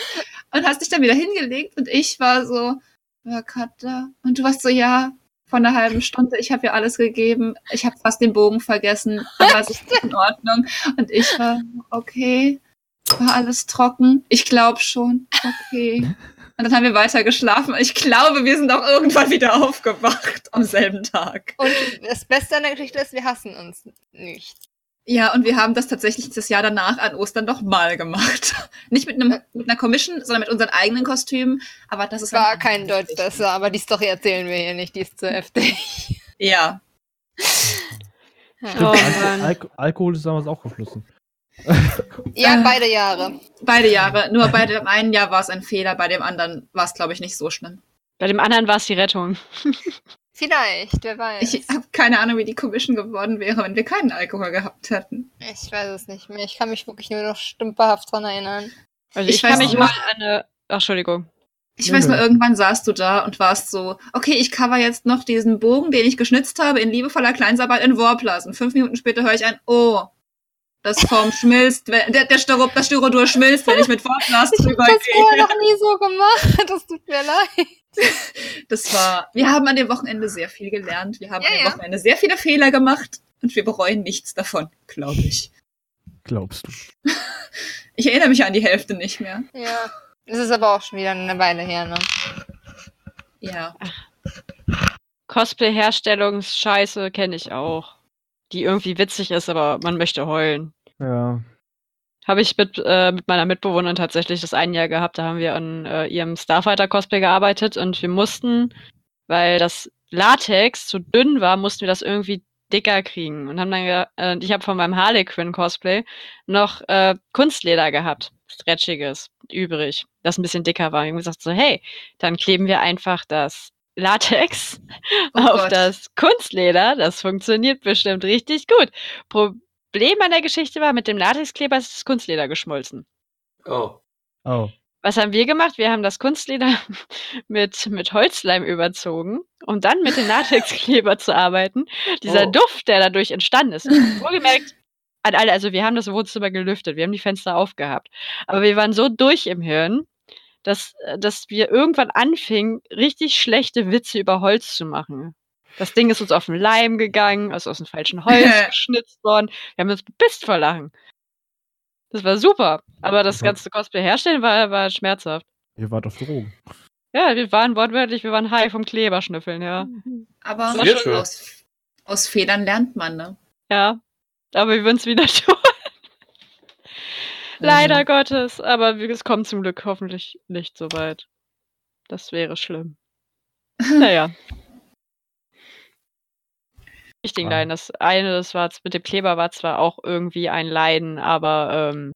und hast dich dann wieder hingelegt und ich war so, ja, Kat da. Und du warst so, ja, von einer halben Stunde, ich habe ja alles gegeben, ich habe fast den Bogen vergessen, aber es ist in Ordnung. Und ich war, okay, war alles trocken? Ich glaube schon, okay. Und dann haben wir weiter geschlafen. Ich glaube, wir sind auch irgendwann wieder aufgewacht am selben Tag. Und das Beste an der Geschichte ist, wir hassen uns nicht. Ja, und wir haben das tatsächlich das Jahr danach an Ostern noch mal gemacht. Nicht mit, einem, mit einer Commission, sondern mit unseren eigenen Kostümen. Aber das ist Es war dann- kein Deutsch besser, aber die Story erzählen wir hier nicht, die ist zu heftig. Ja. Ja, Oh Alko. Alko Alkohol ist damals auch geflossen. Ja Äh. beide Jahre. Beide Jahre. Nur bei dem einen Jahr war es ein Fehler, bei dem anderen war es, glaube ich, nicht so schlimm. Bei dem anderen war es die Rettung. Vielleicht, wer weiß. Ich habe keine Ahnung, wie die Commission geworden wäre, wenn wir keinen Alkohol gehabt hätten. Ich weiß es nicht mehr. Ich kann mich wirklich nur noch stümperhaft dran erinnern. Also Ich ich, kann weiß mich mal an eine. Ach, Entschuldigung. Ich weiß nur, irgendwann saßt du da und warst so, okay, ich cover jetzt noch diesen Bogen, den ich geschnitzt habe, in liebevoller Kleinsarbeit in Warplas. Und fünf Minuten später höre ich ein, oh, das Form schmilzt, wenn, der, der Styro, das Styrodur schmilzt, wenn ich mit Warplas Ich habe drüber das vorher gehe. noch nie so gemacht. Das tut mir leid. Das war, wir haben an dem Wochenende sehr viel gelernt. Wir haben Ja, an dem ja. Wochenende sehr viele Fehler gemacht und wir bereuen nichts davon, glaube ich. Glaubst du? Ich erinnere mich an die Hälfte nicht mehr. Ja. Es ist aber auch schon wieder eine Weile her, ne? Ja. Cosplay-Herstellungsscheiße kenne ich auch. Die irgendwie witzig ist, aber man möchte heulen. Ja. Habe ich mit, äh, mit meiner Mitbewohnerin tatsächlich das ein Jahr gehabt. Da haben wir an äh, ihrem Starfighter-Cosplay gearbeitet und wir mussten, weil das Latex zu dünn war, mussten wir das irgendwie dicker kriegen. Und haben dann, äh, ich habe von meinem Harley Quinn Cosplay noch äh, Kunstleder gehabt, stretchiges, übrig, das ein bisschen dicker war. Wir haben gesagt so, hey, dann kleben wir einfach das Latex Oh auf Gott. das Kunstleder. Das funktioniert bestimmt richtig gut. Problem an der Geschichte war, mit dem Latexkleber ist das Kunstleder geschmolzen. Oh. Oh. Was haben wir gemacht? Wir haben das Kunstleder mit, mit Holzleim überzogen, um dann mit dem Latexkleber zu arbeiten. Dieser Oh. Duft, der dadurch entstanden ist. Wohlgemerkt, an alle, also wir haben das Wohnzimmer gelüftet, wir haben die Fenster aufgehabt. Aber wir waren so durch im Hirn, dass, äh, dass wir irgendwann anfingen, richtig schlechte Witze über Holz zu machen. Das Ding ist uns auf den Leim gegangen, ist aus dem falschen Holz geschnitzt worden. Wir haben uns bepisst vor Lachen. Das war super. Aber das ganze Cosplay herstellen war, war schmerzhaft. Ihr wart auf Drogen. Ja, wir waren wortwörtlich, wir waren high vom Kleberschnüffeln, ja. Aber aus, aus Fehlern lernt man, ne? Ja. Aber wir würden es wieder tun. Leider Gottes. Aber es kommt zum Glück hoffentlich nicht so weit. Das wäre schlimm. Naja. Richtigen Ah. Leiden. Das eine, das war mit dem Kleber war zwar auch irgendwie ein Leiden, aber ähm,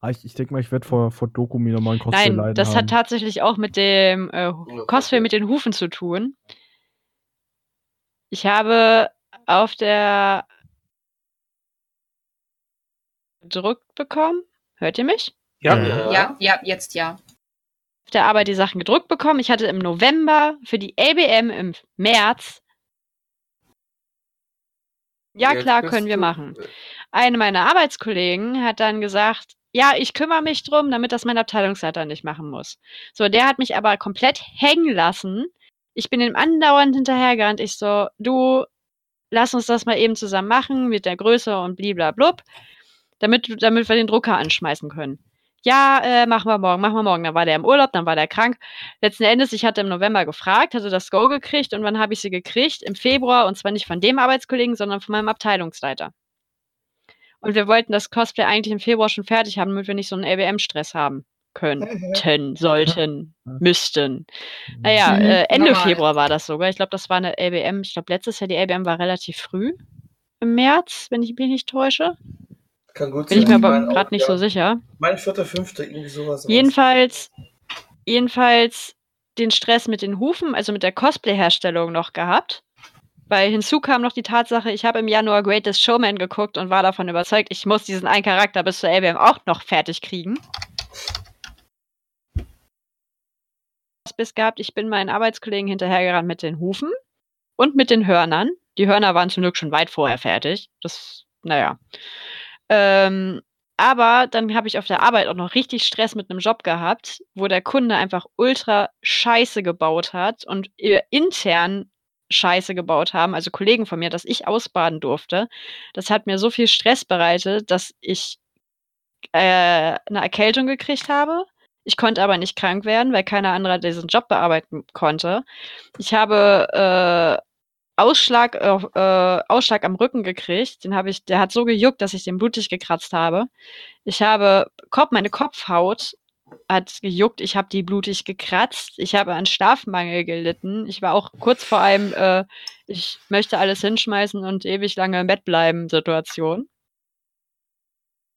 Ah, ich, ich denke mal, ich werde vor, vor Doku mir nochmal ein Cosplay nein, leiden das haben. hat tatsächlich auch mit dem äh, Cosplay mit den Hufen zu tun. Ich habe auf der gedrückt bekommen. Hört ihr mich? Ja. Ja. Ja, ja, jetzt ja. auf der Arbeit die Sachen gedruckt bekommen. Ich hatte im November für die LBM im März. Ja, klar, können wir machen. Eine meiner Arbeitskollegen hat dann gesagt, ja, ich kümmere mich drum, damit das mein Abteilungsleiter nicht machen muss. So, der hat mich aber komplett hängen lassen. Ich bin ihm andauernd hinterhergerannt. Ich so, du, lass uns das mal eben zusammen machen mit der Größe und bliblablub, damit, damit wir den Drucker anschmeißen können. Ja, äh, machen wir morgen, machen wir morgen. Dann war der im Urlaub, dann war der krank. Letzten Endes, ich hatte im November gefragt, hatte das Go gekriegt und wann habe ich sie gekriegt? Im Februar und zwar nicht von dem Arbeitskollegen, sondern von meinem Abteilungsleiter. Und wir wollten das Cosplay eigentlich im Februar schon fertig haben, damit wir nicht so einen LBM-Stress haben könnten, sollten, müssten. Naja, Mhm, äh, Ende normal. Februar war das sogar. Ich glaube, das war eine LBM. Ich glaube, letztes Jahr die LBM war relativ früh. Im März, wenn ich mich nicht täusche. Kann gut Bin ich sein. mir aber gerade nicht ja. so sicher. Mein vierter, fünfter, irgendwie sowas. Jedenfalls, jedenfalls den Stress mit den Hufen, also mit der Cosplay-Herstellung noch gehabt. Weil hinzu kam noch die Tatsache, ich habe im Januar Greatest Showman geguckt und war davon überzeugt, ich muss diesen einen Charakter bis zur LBM auch noch fertig kriegen. bis gehabt, ich bin meinen Arbeitskollegen hinterhergerannt mit den Hufen und mit den Hörnern. Die Hörner waren zum Glück schon weit vorher fertig. Das, naja. Ähm, aber dann habe ich auf der Arbeit auch noch richtig Stress mit einem Job gehabt, wo der Kunde einfach ultra Scheiße gebaut hat und intern Scheiße gebaut haben, also Kollegen von mir, dass ich ausbaden durfte. Das hat mir so viel Stress bereitet, dass ich äh, eine Erkältung gekriegt habe. Ich konnte aber nicht krank werden, weil keiner anderer diesen Job bearbeiten konnte. Ich habe äh, Ausschlag, auf- äh, Ausschlag am Rücken gekriegt. Den habe ich, der hat so gejuckt, dass ich den blutig gekratzt habe. Ich habe Kopf, meine Kopfhaut hat gejuckt. Ich habe die blutig gekratzt. Ich habe an Schlafmangel gelitten. Ich war auch kurz vor einem, äh, ich möchte alles hinschmeißen und ewig lange im Bett bleiben Situation.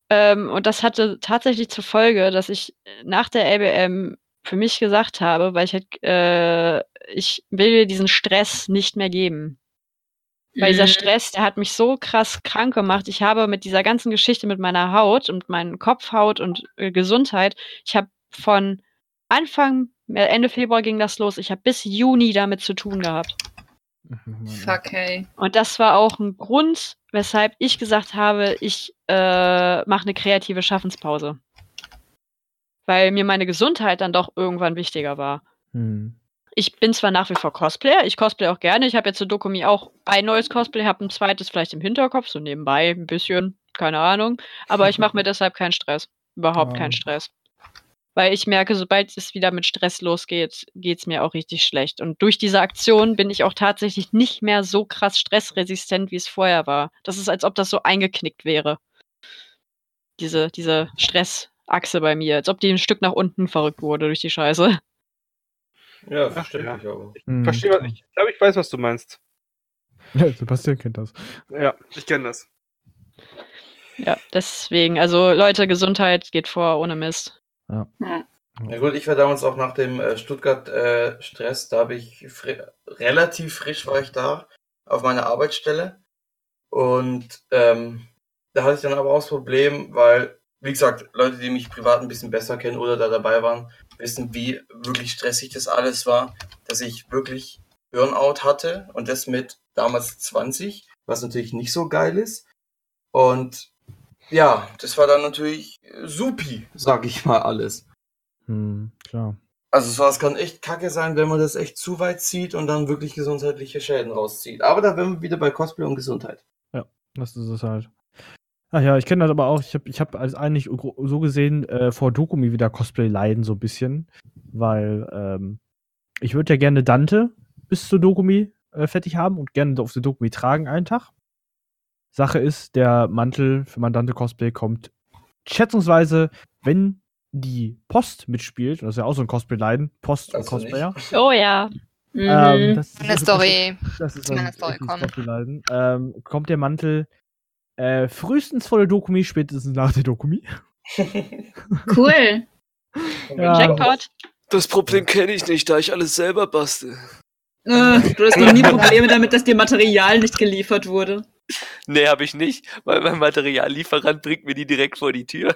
Ähm, und das hatte tatsächlich zur Folge, dass ich nach der LBM für mich gesagt habe, weil ich halt, äh, ich will dir diesen Stress nicht mehr geben. Weil dieser Mhm. Stress, der hat mich so krass krank gemacht. Ich habe mit dieser ganzen Geschichte mit meiner Haut und meinen Kopfhaut und äh, Gesundheit, ich habe von Anfang, äh, Ende Februar ging das los. Ich habe bis Juni damit zu tun gehabt. Fuck, hey. Und das war auch ein Grund, weshalb ich gesagt habe, ich äh, mache eine kreative Schaffenspause. Weil mir meine Gesundheit dann doch irgendwann wichtiger war. Hm. Ich bin zwar nach wie vor Cosplayer, ich cosplay auch gerne. Ich habe jetzt zu Dokumi auch ein neues Cosplay, habe ein zweites vielleicht im Hinterkopf, so nebenbei ein bisschen, keine Ahnung. Aber ich mache mir deshalb keinen Stress. Überhaupt Ja. keinen Stress. Weil ich merke, sobald es wieder mit Stress losgeht, geht's mir auch richtig schlecht. Und durch diese Aktion bin ich auch tatsächlich nicht mehr so krass stressresistent, wie es vorher war. Das ist, als ob das so eingeknickt wäre. Diese, diese Stressachse bei mir. Als ob die ein Stück nach unten verrückt wurde durch die Scheiße. Ja, Ach, verständlich aber. Hm. Verstehe, was ich, ich glaube, ich weiß, was du meinst. Ja, Sebastian kennt das. Ja, ich kenne das. Ja, deswegen, also Leute, Gesundheit geht vor ohne Mist. Ja gut, ich war damals auch nach dem äh, Stuttgart-Stress, da habe ich fri relativ frisch war ich da auf meiner Arbeitsstelle. Und ähm, da hatte ich dann aber auch das Problem, weil, wie gesagt, Leute, die mich privat ein bisschen besser kennen oder da dabei waren, wissen, wie wirklich stressig das alles war, dass ich wirklich Burnout hatte und das mit damals 20, was natürlich nicht so geil ist. Und ja, das war dann natürlich supi, sag ich mal alles. Hm, klar. Also sowas kann echt kacke sein, wenn man das echt zu weit zieht und dann wirklich gesundheitliche Schäden rauszieht. Aber da wären wir wieder bei Cosplay und Gesundheit. Das ist es halt. Ach ja, ich kenne das aber auch. Ich habe ich hab als eigentlich so gesehen äh, vor Dokumi wieder Cosplay leiden, so ein bisschen. Weil ähm, ich würde ja gerne Dante bis zur Dokumi äh, fertig haben und gerne auf der Dokumi tragen einen Tag. Sache ist, der Mantel für mein Dante-Cosplay kommt schätzungsweise, wenn die Post mitspielt, und das ist ja auch so ein Cosplay-Leiden, Post und Das nicht. Cosplayer. Oh ja. Mhm. Ähm, das ist Meine so- Story. das ist zu meiner ein Story kommen. Ähm, kommt der Mantel äh, frühestens vor der Dokumi, spätestens nach der Dokumi. Cool. Ja. Jackpot. Das Problem kenne ich nicht, da ich alles selber bastel. Äh, du hast noch nie Probleme damit, dass dir Material nicht geliefert wurde. Nee, habe ich nicht, weil mein Materiallieferant bringt mir die direkt vor die Tür.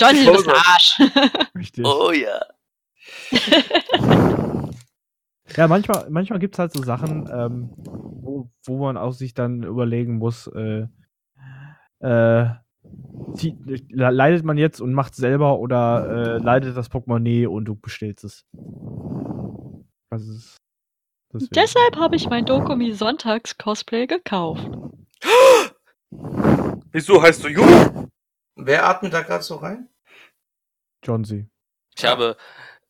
Johnny, du bist Arsch. Richtig. Oh ja. Ja, manchmal, manchmal gibt es halt so Sachen, ähm, wo, wo man auch sich dann überlegen muss, äh, äh, leidet man jetzt und macht selber oder äh, leidet das Portemonnaie und du bestellst es. Das ist. Deshalb habe ich mein Dokumi Sonntags Cosplay gekauft. Wieso heißt du Jung? Wer atmet da gerade so rein? John C. Ich habe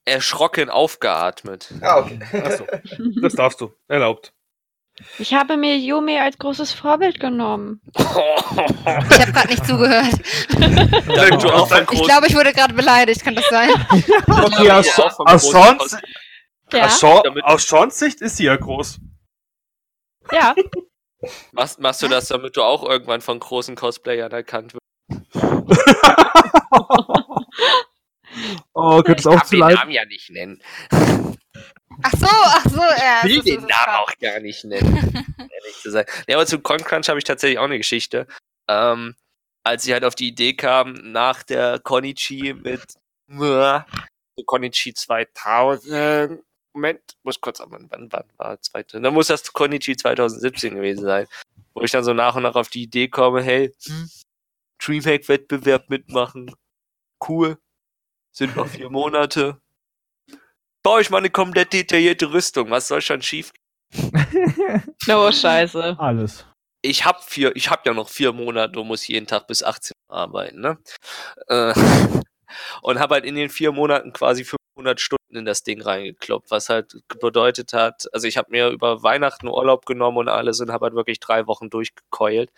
erschrocken aufgeatmet. Ah, okay. Achso, das darfst du. Erlaubt. Ich habe mir Yumi als großes Vorbild genommen. Ich habe gerade nicht zugehört. Ich glaube, ich wurde gerade beleidigt. Kann das sein? Okay, Ja, aus, aus, Seans, Ja, aus Seans Sicht ist sie ja groß. ja. Machst, machst du das, damit du auch irgendwann von großen Cosplayern erkannt wirst? Oh, könnte es Ich auch darf zu den leid. Namen ja nicht nennen. Ach so, ach so. Ja, Ich will ist- den ist Namen klar. auch gar nicht nennen, ehrlich zu sein. Nee, aber zu ConCrunch habe ich tatsächlich auch eine Geschichte. Ähm, als ich halt auf die Idee kam, nach der Konichi mit Konichi 2000, Moment, muss kurz, wann, wann, wann war 2000? Dann muss das Konichi 2017 gewesen sein, wo ich dann so nach und nach auf die Idee komme, hey, hm, Dreamhack-Wettbewerb mitmachen, cool, sind noch vier Monate, baue ich mal eine komplett detaillierte Rüstung, was soll schon schief No, scheiße. Alles. ich hab vier, ich hab ja noch vier Monate und muss jeden Tag bis 18 Uhr arbeiten, ne? Äh, und habe halt in den vier Monaten quasi 500 Stunden in das Ding reingekloppt, was halt bedeutet hat, also ich habe mir über Weihnachten Urlaub genommen und alles und habe halt wirklich drei Wochen durchgekeult.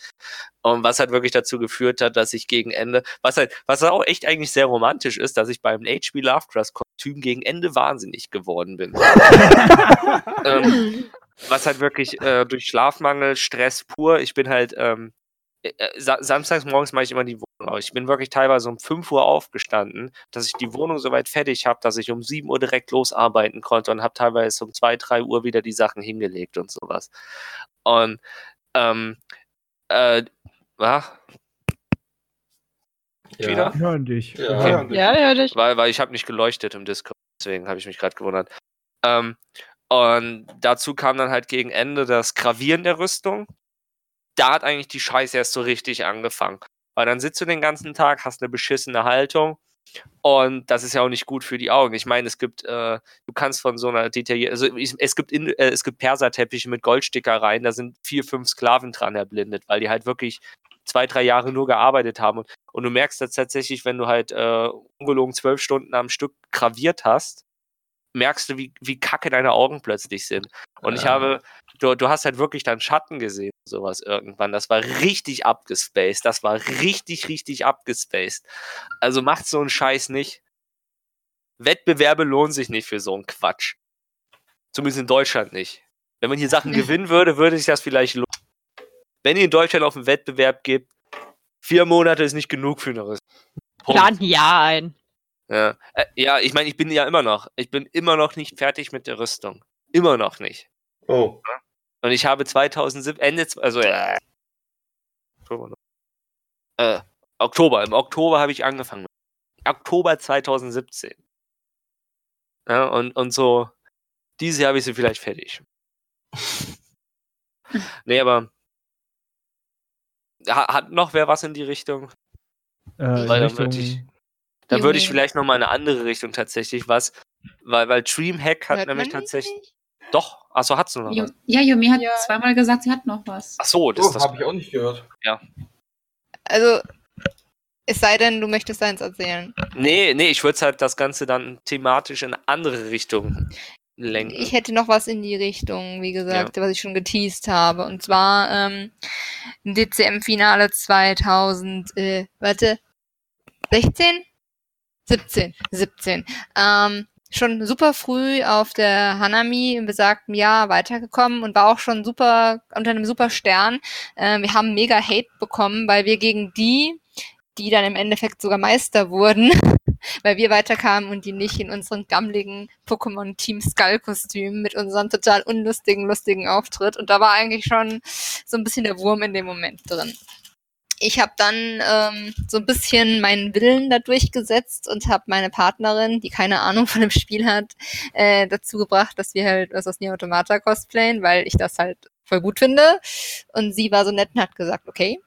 Und was halt wirklich dazu geführt hat, dass ich gegen Ende, was halt, was auch echt eigentlich sehr romantisch ist, dass ich beim H.P. Lovecraft Kostüm gegen Ende wahnsinnig geworden bin. ähm, was halt wirklich äh, durch Schlafmangel, Stress pur. Ich bin halt, ähm, äh, äh, samstags morgens mache ich immer die Wohnung aus. Ich bin wirklich teilweise um 5 Uhr aufgestanden, dass ich die Wohnung soweit fertig habe, dass ich um 7 Uhr direkt losarbeiten konnte und habe teilweise um 2, 3 Uhr wieder die Sachen hingelegt und sowas. Und, ähm, äh, ah, Wieder? Wir hören dich. Ja. Wir hören dich. Ja, ja, dich. weil, weil ich habe nicht geleuchtet im Discord, deswegen habe ich mich gerade gewundert. Ähm, und dazu kam dann halt gegen Ende das Gravieren der Rüstung. Da hat eigentlich die Scheiße erst so richtig angefangen. Weil dann sitzt du den ganzen Tag, hast eine beschissene Haltung und das ist ja auch nicht gut für die Augen. Ich meine, es gibt, äh, du kannst von so einer detaillierten, also ich, es gibt in, äh, es gibt Perserteppiche mit Goldstickereien, da sind vier, fünf Sklaven dran erblindet, weil die halt wirklich zwei, drei Jahre nur gearbeitet haben. Und, und du merkst das tatsächlich, wenn du halt äh, ungelogen zwölf Stunden am Stück graviert hast, merkst du, wie, wie kacke deine Augen plötzlich sind. Und ich habe, du, du hast halt wirklich dann Schatten gesehen, sowas irgendwann. Das war richtig abgespaced. Das war richtig, richtig abgespaced. Also macht so einen Scheiß nicht. Wettbewerbe lohnen sich nicht für so einen Quatsch. Zumindest in Deutschland nicht. Wenn man hier Sachen gewinnen würde, würde sich das vielleicht lohnen. Wenn ihr in Deutschland auf einen Wettbewerb gibt, vier Monate ist nicht genug für eine Rüstung. Punkt. Plant ein Jahr ein. Ja, äh, ja ich meine, ich bin ja immer noch. Ich bin immer noch nicht fertig mit der Rüstung. Immer noch nicht. Oh. Und ich habe 2007, Ende, also äh, äh, Oktober, im Oktober habe ich angefangen. Oktober 2017. Ja, und, und so, dieses Jahr habe ich sie vielleicht fertig. nee, aber ha, hat noch wer was in die Richtung? Äh, in Weil dann Richtung würde ich- Dann würde ich vielleicht noch mal in eine andere Richtung tatsächlich was, weil, weil Dreamhack hat Hört nämlich tatsächlich. Doch, achso, hat's noch Ju was. ja, Yumi hat Ja. zweimal gesagt, sie hat noch was. Ach so, das Oh, ist das. habe ich auch nicht gehört. Also, es sei denn, du möchtest eins erzählen. Nee, nee, ich würde halt das Ganze dann thematisch in eine andere Richtung lenken. Ich hätte noch was in die Richtung, wie gesagt, was ich schon geteased habe. Und zwar ähm, im DCM-Finale 2000, äh, warte, 16? 17, 17. Ähm, schon super früh auf der Hanami im besagten Jahr weitergekommen und war auch schon super unter einem super Stern. Ähm, wir haben mega Hate bekommen, weil wir gegen die, die dann im Endeffekt sogar Meister wurden, weil wir weiterkamen und die nicht in unseren gammligen Pokémon Team Skull Kostüm mit unserem total unlustigen, lustigen Auftritt. Und da war eigentlich schon so ein bisschen der Wurm in dem Moment drin. Ich habe dann ähm, so ein bisschen meinen Willen da durchgesetzt und habe meine Partnerin, die keine Ahnung von dem Spiel hat, äh, dazu gebracht, dass wir halt was aus Nier Automata cosplayen, weil ich das halt voll gut finde. Und sie war so nett und hat gesagt, okay,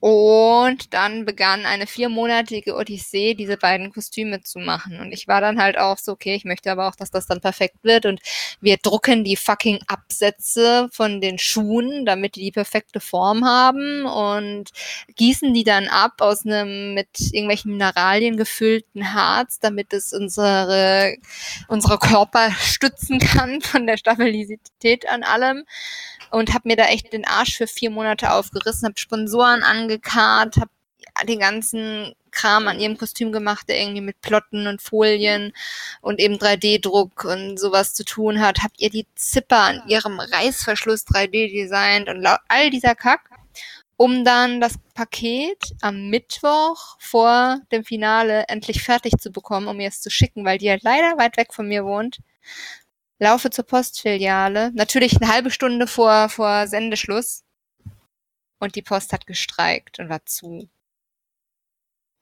und dann begann eine viermonatige Odyssee, diese beiden Kostüme zu machen. Und ich war dann halt auch so, okay, ich möchte aber auch, dass das dann perfekt wird. Und wir drucken die fucking Absätze von den Schuhen, damit die die perfekte Form haben und gießen die dann ab aus einem mit irgendwelchen Mineralien gefüllten Harz, damit es unsere, unsere Körper stützen kann von der Stabilität an allem und habe mir da echt den Arsch für vier Monate aufgerissen, habe Sponsoren angekarrt, habe den ganzen Kram an ihrem Kostüm gemacht, der irgendwie mit Plotten und Folien und eben 3D-Druck und sowas zu tun hat. Habt ihr die Zipper an ihrem Reißverschluss 3D designt und all dieser Kack, um dann das Paket am Mittwoch vor dem Finale endlich fertig zu bekommen, um mir es zu schicken, weil die halt leider weit weg von mir wohnt. Laufe zur Postfiliale, natürlich eine halbe Stunde vor, vor Sendeschluss. Und die Post hat gestreikt und war zu.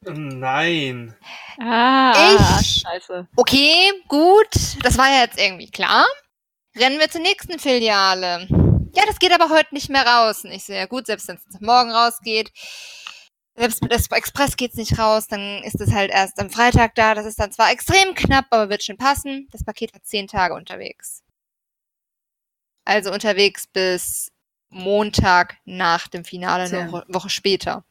Nein. Ah, Ich- scheiße. Okay, gut, das war ja jetzt irgendwie klar. Rennen wir zur nächsten Filiale. Ja, das geht aber heute nicht mehr raus. Und ich so, ja gut, selbst wenn es morgen rausgeht, selbst mit Express geht's nicht raus, dann ist es halt erst am Freitag da. Das ist dann zwar extrem knapp, aber wird schon passen. Das Paket war zehn Tage unterwegs. Also unterwegs bis Montag nach dem Finale, eine Woche, Woche später.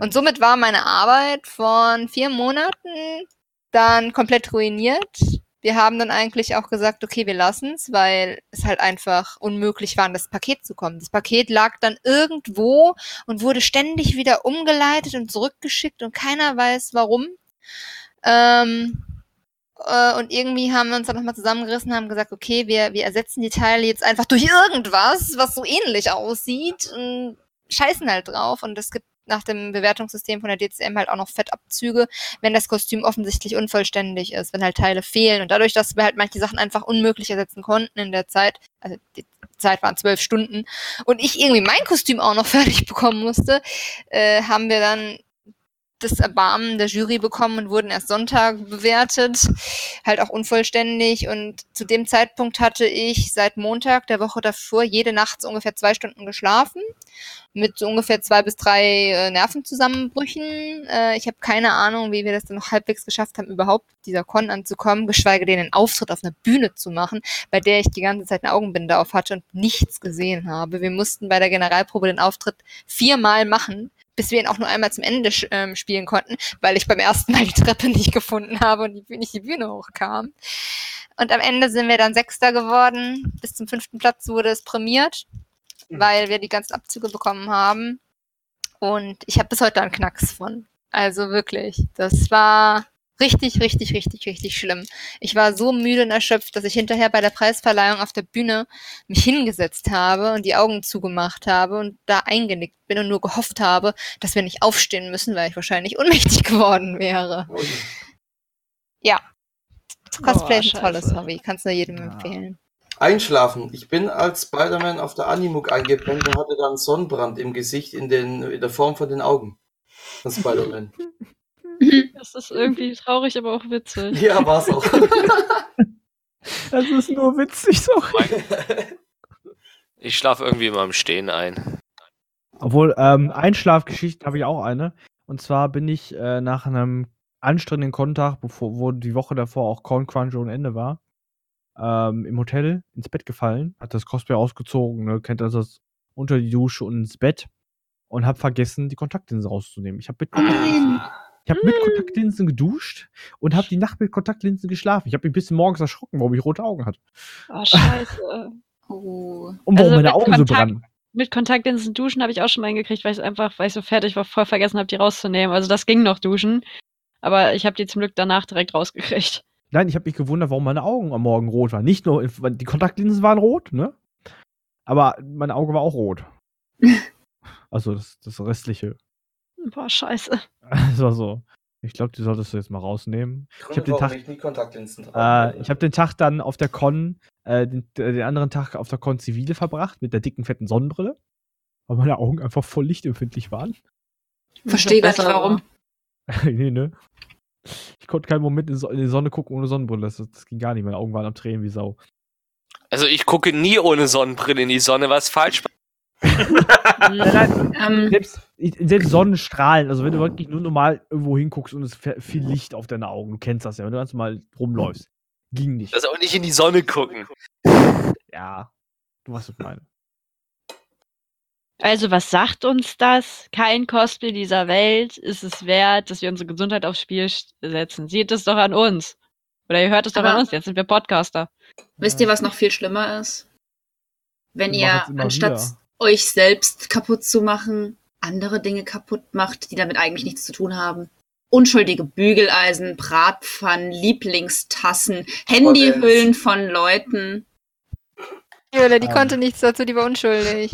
Und somit war meine Arbeit von vier Monaten dann komplett ruiniert. Wir haben dann eigentlich auch gesagt, okay, wir lassen's, weil es halt einfach unmöglich war, an das Paket zu kommen. Das Paket lag dann irgendwo und wurde ständig wieder umgeleitet und zurückgeschickt und keiner weiß warum. Ähm, äh, und irgendwie haben wir uns dann nochmal zusammengerissen haben gesagt, okay, wir, wir ersetzen die Teile jetzt einfach durch irgendwas, was so ähnlich aussieht und scheißen halt drauf. Und es gibt nach dem Bewertungssystem von der DCM halt auch noch Fettabzüge, wenn das Kostüm offensichtlich unvollständig ist, wenn halt Teile fehlen. Und dadurch, dass wir halt manche Sachen einfach unmöglich ersetzen konnten in der Zeit, also die Zeit waren zwölf Stunden, und ich irgendwie mein Kostüm auch noch fertig bekommen musste, äh, haben wir dann das Erbarmen der Jury bekommen und wurden erst Sonntag bewertet, halt auch unvollständig. Und zu dem Zeitpunkt hatte ich seit Montag der Woche davor jede Nacht so ungefähr zwei Stunden geschlafen, mit so ungefähr zwei bis drei äh, Nervenzusammenbrüchen. Äh, ich habe keine Ahnung, wie wir das dann noch halbwegs geschafft haben, überhaupt dieser Con anzukommen, geschweige denn einen Auftritt auf einer Bühne zu machen, bei der ich die ganze Zeit eine Augenbinde auf hatte und nichts gesehen habe. Wir mussten bei der Generalprobe den Auftritt viermal machen, bis wir ihn auch nur einmal zum Ende ähm, spielen konnten, weil ich beim ersten Mal die Treppe nicht gefunden habe und die, nicht die Bühne hochkam. Und am Ende sind wir dann Sechster geworden. Bis zum fünften Platz wurde es prämiert, weil wir die ganzen Abzüge bekommen haben. Und ich habe bis heute einen Knacks von. Also wirklich, das war richtig, richtig, richtig, richtig schlimm. Ich war so müde und erschöpft, dass ich hinterher bei der Preisverleihung auf der Bühne mich hingesetzt habe und die Augen zugemacht habe und da eingenickt bin und nur gehofft habe, dass wir nicht aufstehen müssen, weil ich wahrscheinlich ohnmächtig geworden wäre. Ja. Cosplay ist ein tolles. Hobby, kannst nur jedem Ja. empfehlen. Einschlafen. Ich bin als Spider-Man auf der Animuk eingepennt und hatte dann Sonnenbrand im Gesicht in, den, in der Form von den Augen. Von Spider-Man. Das ist irgendwie traurig, aber auch witzig. ja, war's auch. Das ist nur witzig, sorry. Ich schlafe irgendwie immer im Stehen ein. Obwohl, ähm, Einschlafgeschichten habe ich auch eine. Und zwar bin ich äh, nach einem anstrengenden Kontag, bevor, wo die Woche davor auch Corn Crunch ohne Ende war, ähm, im Hotel ins Bett gefallen, hat das Cosplay ausgezogen, ne, kennt also das unter die Dusche und ins Bett und hab vergessen, die Kontaktlinsen rauszunehmen. Ich habe mit, Ich hab mit Kontaktlinsen geduscht und habe die Nacht mit Kontaktlinsen geschlafen. Ich habe mich ein bisschen morgens erschrocken, warum ich rote Augen hatte. Oh, scheiße. Oh. Und warum Also meine mit Augen so Kontakt- brennen. Mit Kontaktlinsen duschen habe ich auch schon mal hingekriegt, weil ich einfach, weil ich so fertig war, voll vergessen habe, die rauszunehmen. Also das ging noch duschen. Aber ich habe die zum Glück danach direkt rausgekriegt. Nein, ich habe mich gewundert, warum meine Augen am Morgen rot waren. Nicht nur, die Kontaktlinsen waren rot, ne? Aber mein Auge war auch rot. also das, das restliche. Boah, scheiße. Das war so. Ich glaube, die solltest du jetzt mal rausnehmen. Grund, hab den warum Tag- ich nie Kontaktlinsen trage. Äh, ich habe den Tag dann auf der Con, äh, den, den anderen Tag auf der Con Zivile verbracht mit der dicken, fetten Sonnenbrille. Weil meine Augen einfach voll lichtempfindlich waren. Verstehe gar nicht, Besser, warum. nee, ne? Ich konnte keinen Moment in, So- in die Sonne gucken ohne Sonnenbrille. Das, das ging gar nicht. Meine Augen waren am Tränen wie Sau. Also ich gucke nie ohne Sonnenbrille in die Sonne, was falsch Nein, nein, Ähm, selbst, selbst Sonnenstrahlen, also wenn du wirklich nur normal irgendwo hinguckst und es fährt viel Licht auf deine Augen, du kennst das ja, wenn du ganz normal rumläufst. Ging nicht. Also auch nicht in die Sonne gucken. ja, du weißt, was ich meine. Also, was sagt uns das? Kein Cosplay dieser Welt ist es wert, dass wir unsere Gesundheit aufs Spiel setzen. Seht es doch an uns. Oder ihr hört es doch Aber- an uns. Jetzt sind wir Podcaster. wisst ihr, was noch viel schlimmer ist? Wenn ihr anstatt wieder. Euch selbst kaputt zu machen, andere Dinge kaputt macht, die damit eigentlich nichts zu tun haben. Unschuldige Bügeleisen, Bratpfannen, Lieblingstassen, Handyhüllen von Leuten. Jöle, die Ähm. konnte nichts dazu, die war unschuldig.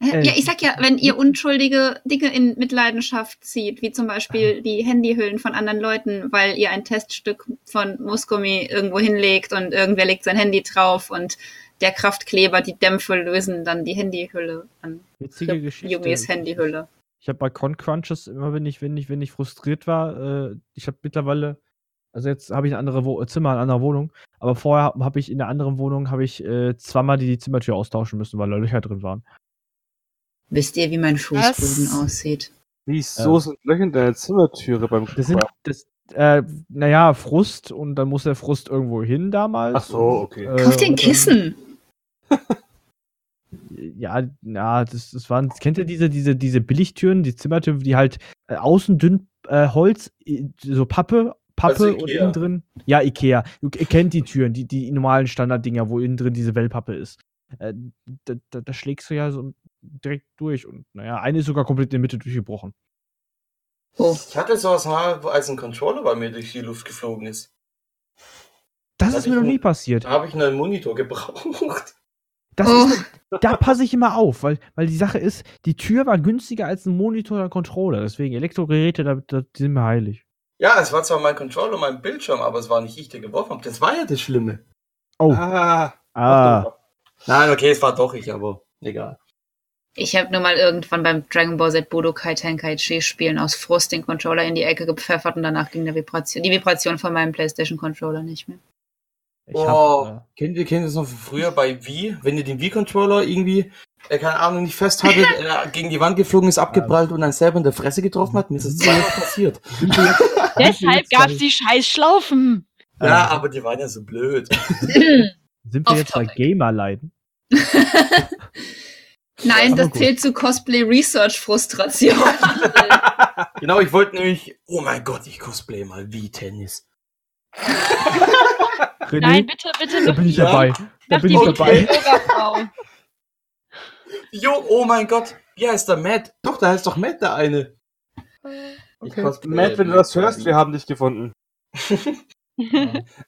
Äh, Ja, ich sag ja, wenn ihr unschuldige Dinge in Mitleidenschaft zieht, wie zum Beispiel die Handyhüllen von anderen Leuten, weil ihr ein Teststück von Musgummi irgendwo hinlegt und irgendwer legt sein Handy drauf und der Kraftkleber, die Dämpfe lösen dann die Handyhülle an. Witzige Geschichte. Yumis Handyhülle. Ich habe bei Con Crunches immer, wenn ich, wenn ich, wenn ich frustriert war, äh, ich habe mittlerweile, also jetzt habe ich ein andere Wo Zimmer, eine andere Wohnung, aber vorher habe hab ich in der anderen Wohnung habe ich äh, zweimal die Zimmertür austauschen müssen, weil da Löcher drin waren. Wisst ihr, wie mein Fußboden Was? aussieht? Wieso sind Löcher in deiner Zimmertüre beim Das sind, das, äh, naja, Frust und dann muss der Frust irgendwo hin damals. Ach so, okay. Äh, Kauf dir ein und dann- Kissen! Ja, ja, das, das waren, kennt ihr diese, diese, diese Billigtüren, die Zimmertüren, die halt äh, außen dünn äh, Holz, i- so Pappe, Pappe Also und innen drin. Ja, Ikea. Du, ihr kennt die Türen, die, die normalen Standarddinger, wo innen drin diese Wellpappe ist. Äh, da, da, da schlägst du ja so direkt durch und naja, eine ist sogar komplett in der Mitte durchgebrochen. Oh, Ich hatte sowas mal, wo- als ein Controller bei mir durch die Luft geflogen ist. Das Hab ist mir noch nie- passiert. Da habe ich einen Monitor gebraucht. Das Oh. ist, da passe ich immer auf, weil, weil die Sache ist, die Tür war günstiger als ein Monitor oder ein Controller. Deswegen Elektrogeräte, da, da die sind mir heilig. Ja, es war zwar mein Controller und mein Bildschirm, aber es war nicht ich, der geworfen habe. Das war ja das Schlimme. Oh, Ah, ah. Nein, okay, es war doch ich, aber egal. Ich habe nur mal irgendwann beim Dragon Ball Z Budokai Tenkaichi Spielen aus Frust den Controller in die Ecke gepfeffert und danach ging der Vibration, die Vibration von meinem PlayStation Controller nicht mehr. Ich Oh, hab, kennt ihr, kennt das noch von früher bei Wii? Wenn ihr den Wii-Controller irgendwie, äh, keine Ahnung, nicht fest hattet, äh, gegen die Wand geflogen ist, abgeprallt und dann selber in der Fresse getroffen hat? Mir ist das zweimal passiert. äh, Deshalb gab's die scheiß Schlaufen. Ja, aber die waren ja so blöd. Sind wir jetzt bei Off-topic. Gamer-Leiden? Nein, das gut. zählt zu Cosplay Research Frustration. Genau, ich wollte nämlich, oh mein Gott, ich cosplay mal Wii-Tennis. René, Nein, bitte, bitte. da bin ich Ja. dabei. Da bin ich Okay. dabei. Jo, oh mein Gott, wie heißt der Matt? Doch, da heißt doch Matt der eine. Ich Okay. Matt, wenn du das hörst, wir haben dich gefunden.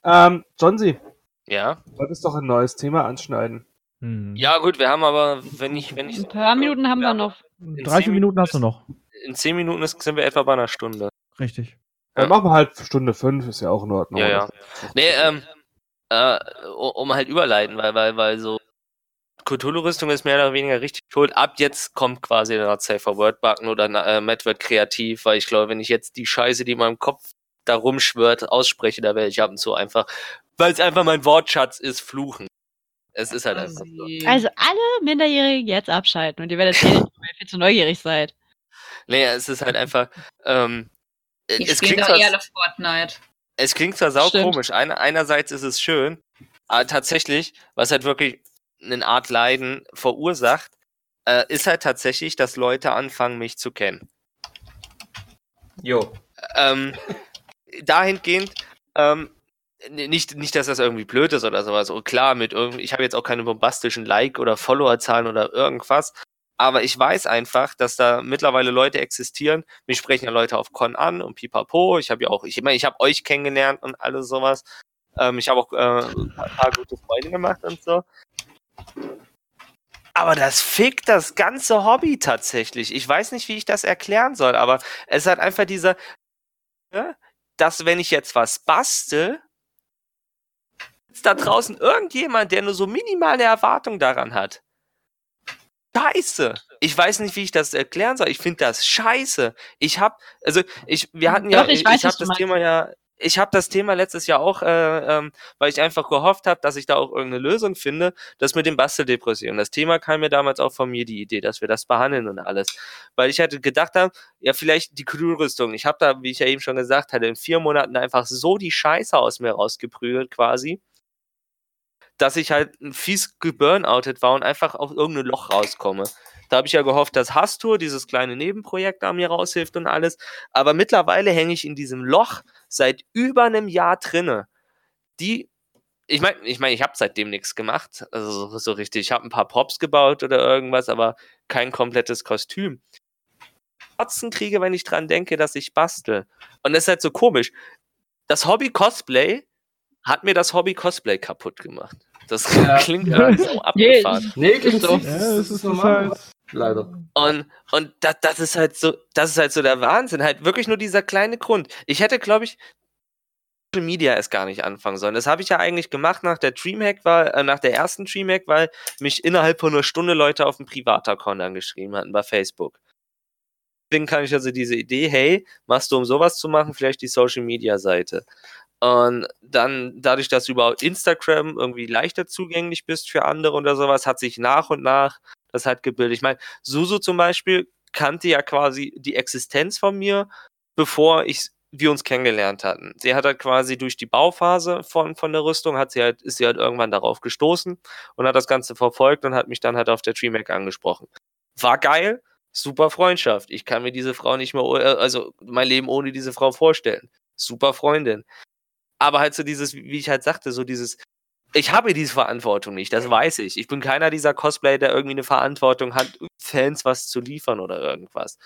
Ähm, John C., Ja. du wolltest doch ein neues Thema anschneiden. Hm. Ja, gut, wir haben aber, wenn ich, wenn ich. Ein paar Minuten haben wir noch. 30 Minuten hast du noch. In 10 Minuten ist, sind wir etwa bei einer Stunde. Richtig. Dann Ja. machen wir halt Stunde fünf, ist ja auch in Ordnung. Ja, ja. Nee, ähm, äh, um halt überleiten, weil, weil, weil so Cthulhu-Rüstung ist mehr oder weniger richtig schuld. Ab jetzt kommt quasi der Safer Word Button oder äh, Matt wird kreativ, weil ich glaube, wenn ich jetzt die Scheiße, die in meinem Kopf da rumschwört, ausspreche, da werde ich ab und zu einfach, weil es einfach mein Wortschatz ist, fluchen. Es ist halt einfach so. Also alle Minderjährigen jetzt abschalten und ihr werdet sehen, weil ihr viel zu neugierig seid. Nee, es ist halt einfach, ähm, äh, Die es klingt doch zwar, eher Fortnite. es klingt zwar sau Stimmt. komisch. Einer, einerseits ist es schön, aber tatsächlich, was halt wirklich eine Art Leiden verursacht, äh, ist halt tatsächlich, dass Leute anfangen, mich zu kennen. Jo. Ähm, dahingehend, ähm, nicht, nicht, dass das irgendwie blöd ist oder sowas. Und klar, mit irgendwie, ich habe jetzt auch keine bombastischen Like- oder Followerzahlen oder irgendwas. Aber ich weiß einfach, dass da mittlerweile Leute existieren. Mich sprechen ja Leute auf Con an und pipapo. Ich habe ja auch, ich meine, ich habe euch kennengelernt und alles sowas. Ähm, ich habe auch äh, ein paar gute Freunde gemacht und so. Aber das fickt das ganze Hobby tatsächlich. Ich weiß nicht, wie ich das erklären soll, aber es hat einfach dieser, ne, dass wenn ich jetzt was bastel, ist da draußen irgendjemand, der nur so minimale Erwartung daran hat. Scheiße. Ich weiß nicht, wie ich das erklären soll. Ich finde das scheiße. Ich habe, also ich, wir hatten ja, Doch, ich ich, habe das meinst. Thema ja, ich habe das Thema letztes Jahr auch, äh, ähm, weil ich einfach gehofft habe, dass ich da auch irgendeine Lösung finde, das mit den Basteldepressionen. Das Thema kam mir damals auch von mir die Idee, dass wir das behandeln und alles, weil ich hatte gedacht habe, ja vielleicht die Crew-Rüstung. Ich habe da, wie ich ja eben schon gesagt hatte, in vier Monaten einfach so die Scheiße aus mir rausgeprügelt quasi dass ich halt fies geburnoutet war und einfach auf irgendein Loch rauskomme. Da habe ich ja gehofft, dass Hastur, dieses kleine Nebenprojekt, da mir raushilft und alles. Aber mittlerweile hänge ich in diesem Loch seit über einem Jahr drinne. Die, ich meine, ich meine, ich habe seitdem nichts gemacht, also so, so richtig. Ich habe ein paar Props gebaut oder irgendwas, aber kein komplettes Kostüm. Kotzen kriege, wenn ich dran denke, dass ich bastel. Und das ist halt so komisch. Das Hobby Cosplay hat mir das Hobby Cosplay kaputt gemacht. Das Ja. klingt irgendwie so abgefahren. Nee, klingt so. Ja, es ist normal. halt. Leider. Und, und das, das ist halt so, das ist halt so der Wahnsinn. Halt wirklich nur dieser kleine Grund. Ich hätte, glaube ich, Social Media erst gar nicht anfangen sollen. Das habe ich ja eigentlich gemacht nach der Dreamhack, weil, äh, nach der ersten Dreamhack, weil mich innerhalb von einer Stunde Leute auf dem Privat-Account angeschrieben hatten bei Facebook. Deswegen kann ich also diese Idee, hey, machst du um sowas zu machen, vielleicht die Social Media Seite. Und dann, dadurch, dass du über Instagram irgendwie leichter zugänglich bist für andere oder sowas, hat sich nach und nach das halt gebildet. Ich meine, Susu zum Beispiel kannte ja quasi die Existenz von mir, bevor ich wir uns kennengelernt hatten. Sie hat halt quasi durch die Bauphase von, von der Rüstung, hat sie halt, ist sie halt irgendwann darauf gestoßen und hat das Ganze verfolgt und hat mich dann halt auf der DreamHack angesprochen. War geil, super Freundschaft. Ich kann mir diese Frau nicht mehr, äh, also mein Leben ohne diese Frau vorstellen. Super Freundin. Aber halt so dieses, wie ich halt sagte, so dieses, ich habe diese Verantwortung nicht, das weiß ich. Ich bin keiner dieser Cosplayer, der irgendwie eine Verantwortung hat, Fans was zu liefern oder irgendwas.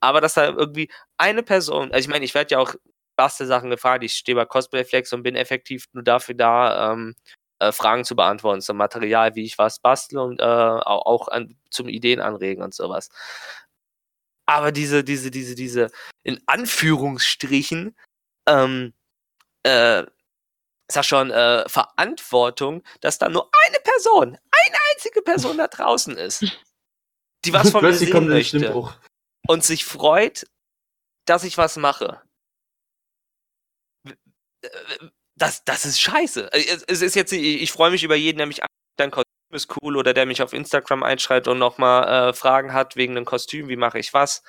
Aber dass da irgendwie eine Person, also ich meine, ich werde ja auch Bastelsachen gefragt, ich stehe bei Cosplay Flex und bin effektiv nur dafür da, ähm, äh, Fragen zu beantworten zum Material, wie ich was bastle und äh, auch, auch an, zum Ideen anregen und sowas. Aber diese, diese, diese, diese, in Anführungsstrichen, ähm, äh, sag schon, äh, Verantwortung, dass da nur eine Person, eine einzige Person da draußen ist, die was von mir sehen möchte und sich freut, dass ich was mache. Das, das ist scheiße. Es es ist jetzt, ich, ich freue mich über jeden, der mich an- dein Kostüm ist cool oder der mich auf Instagram einschreibt und nochmal äh, Fragen hat wegen einem Kostüm, wie mache ich was.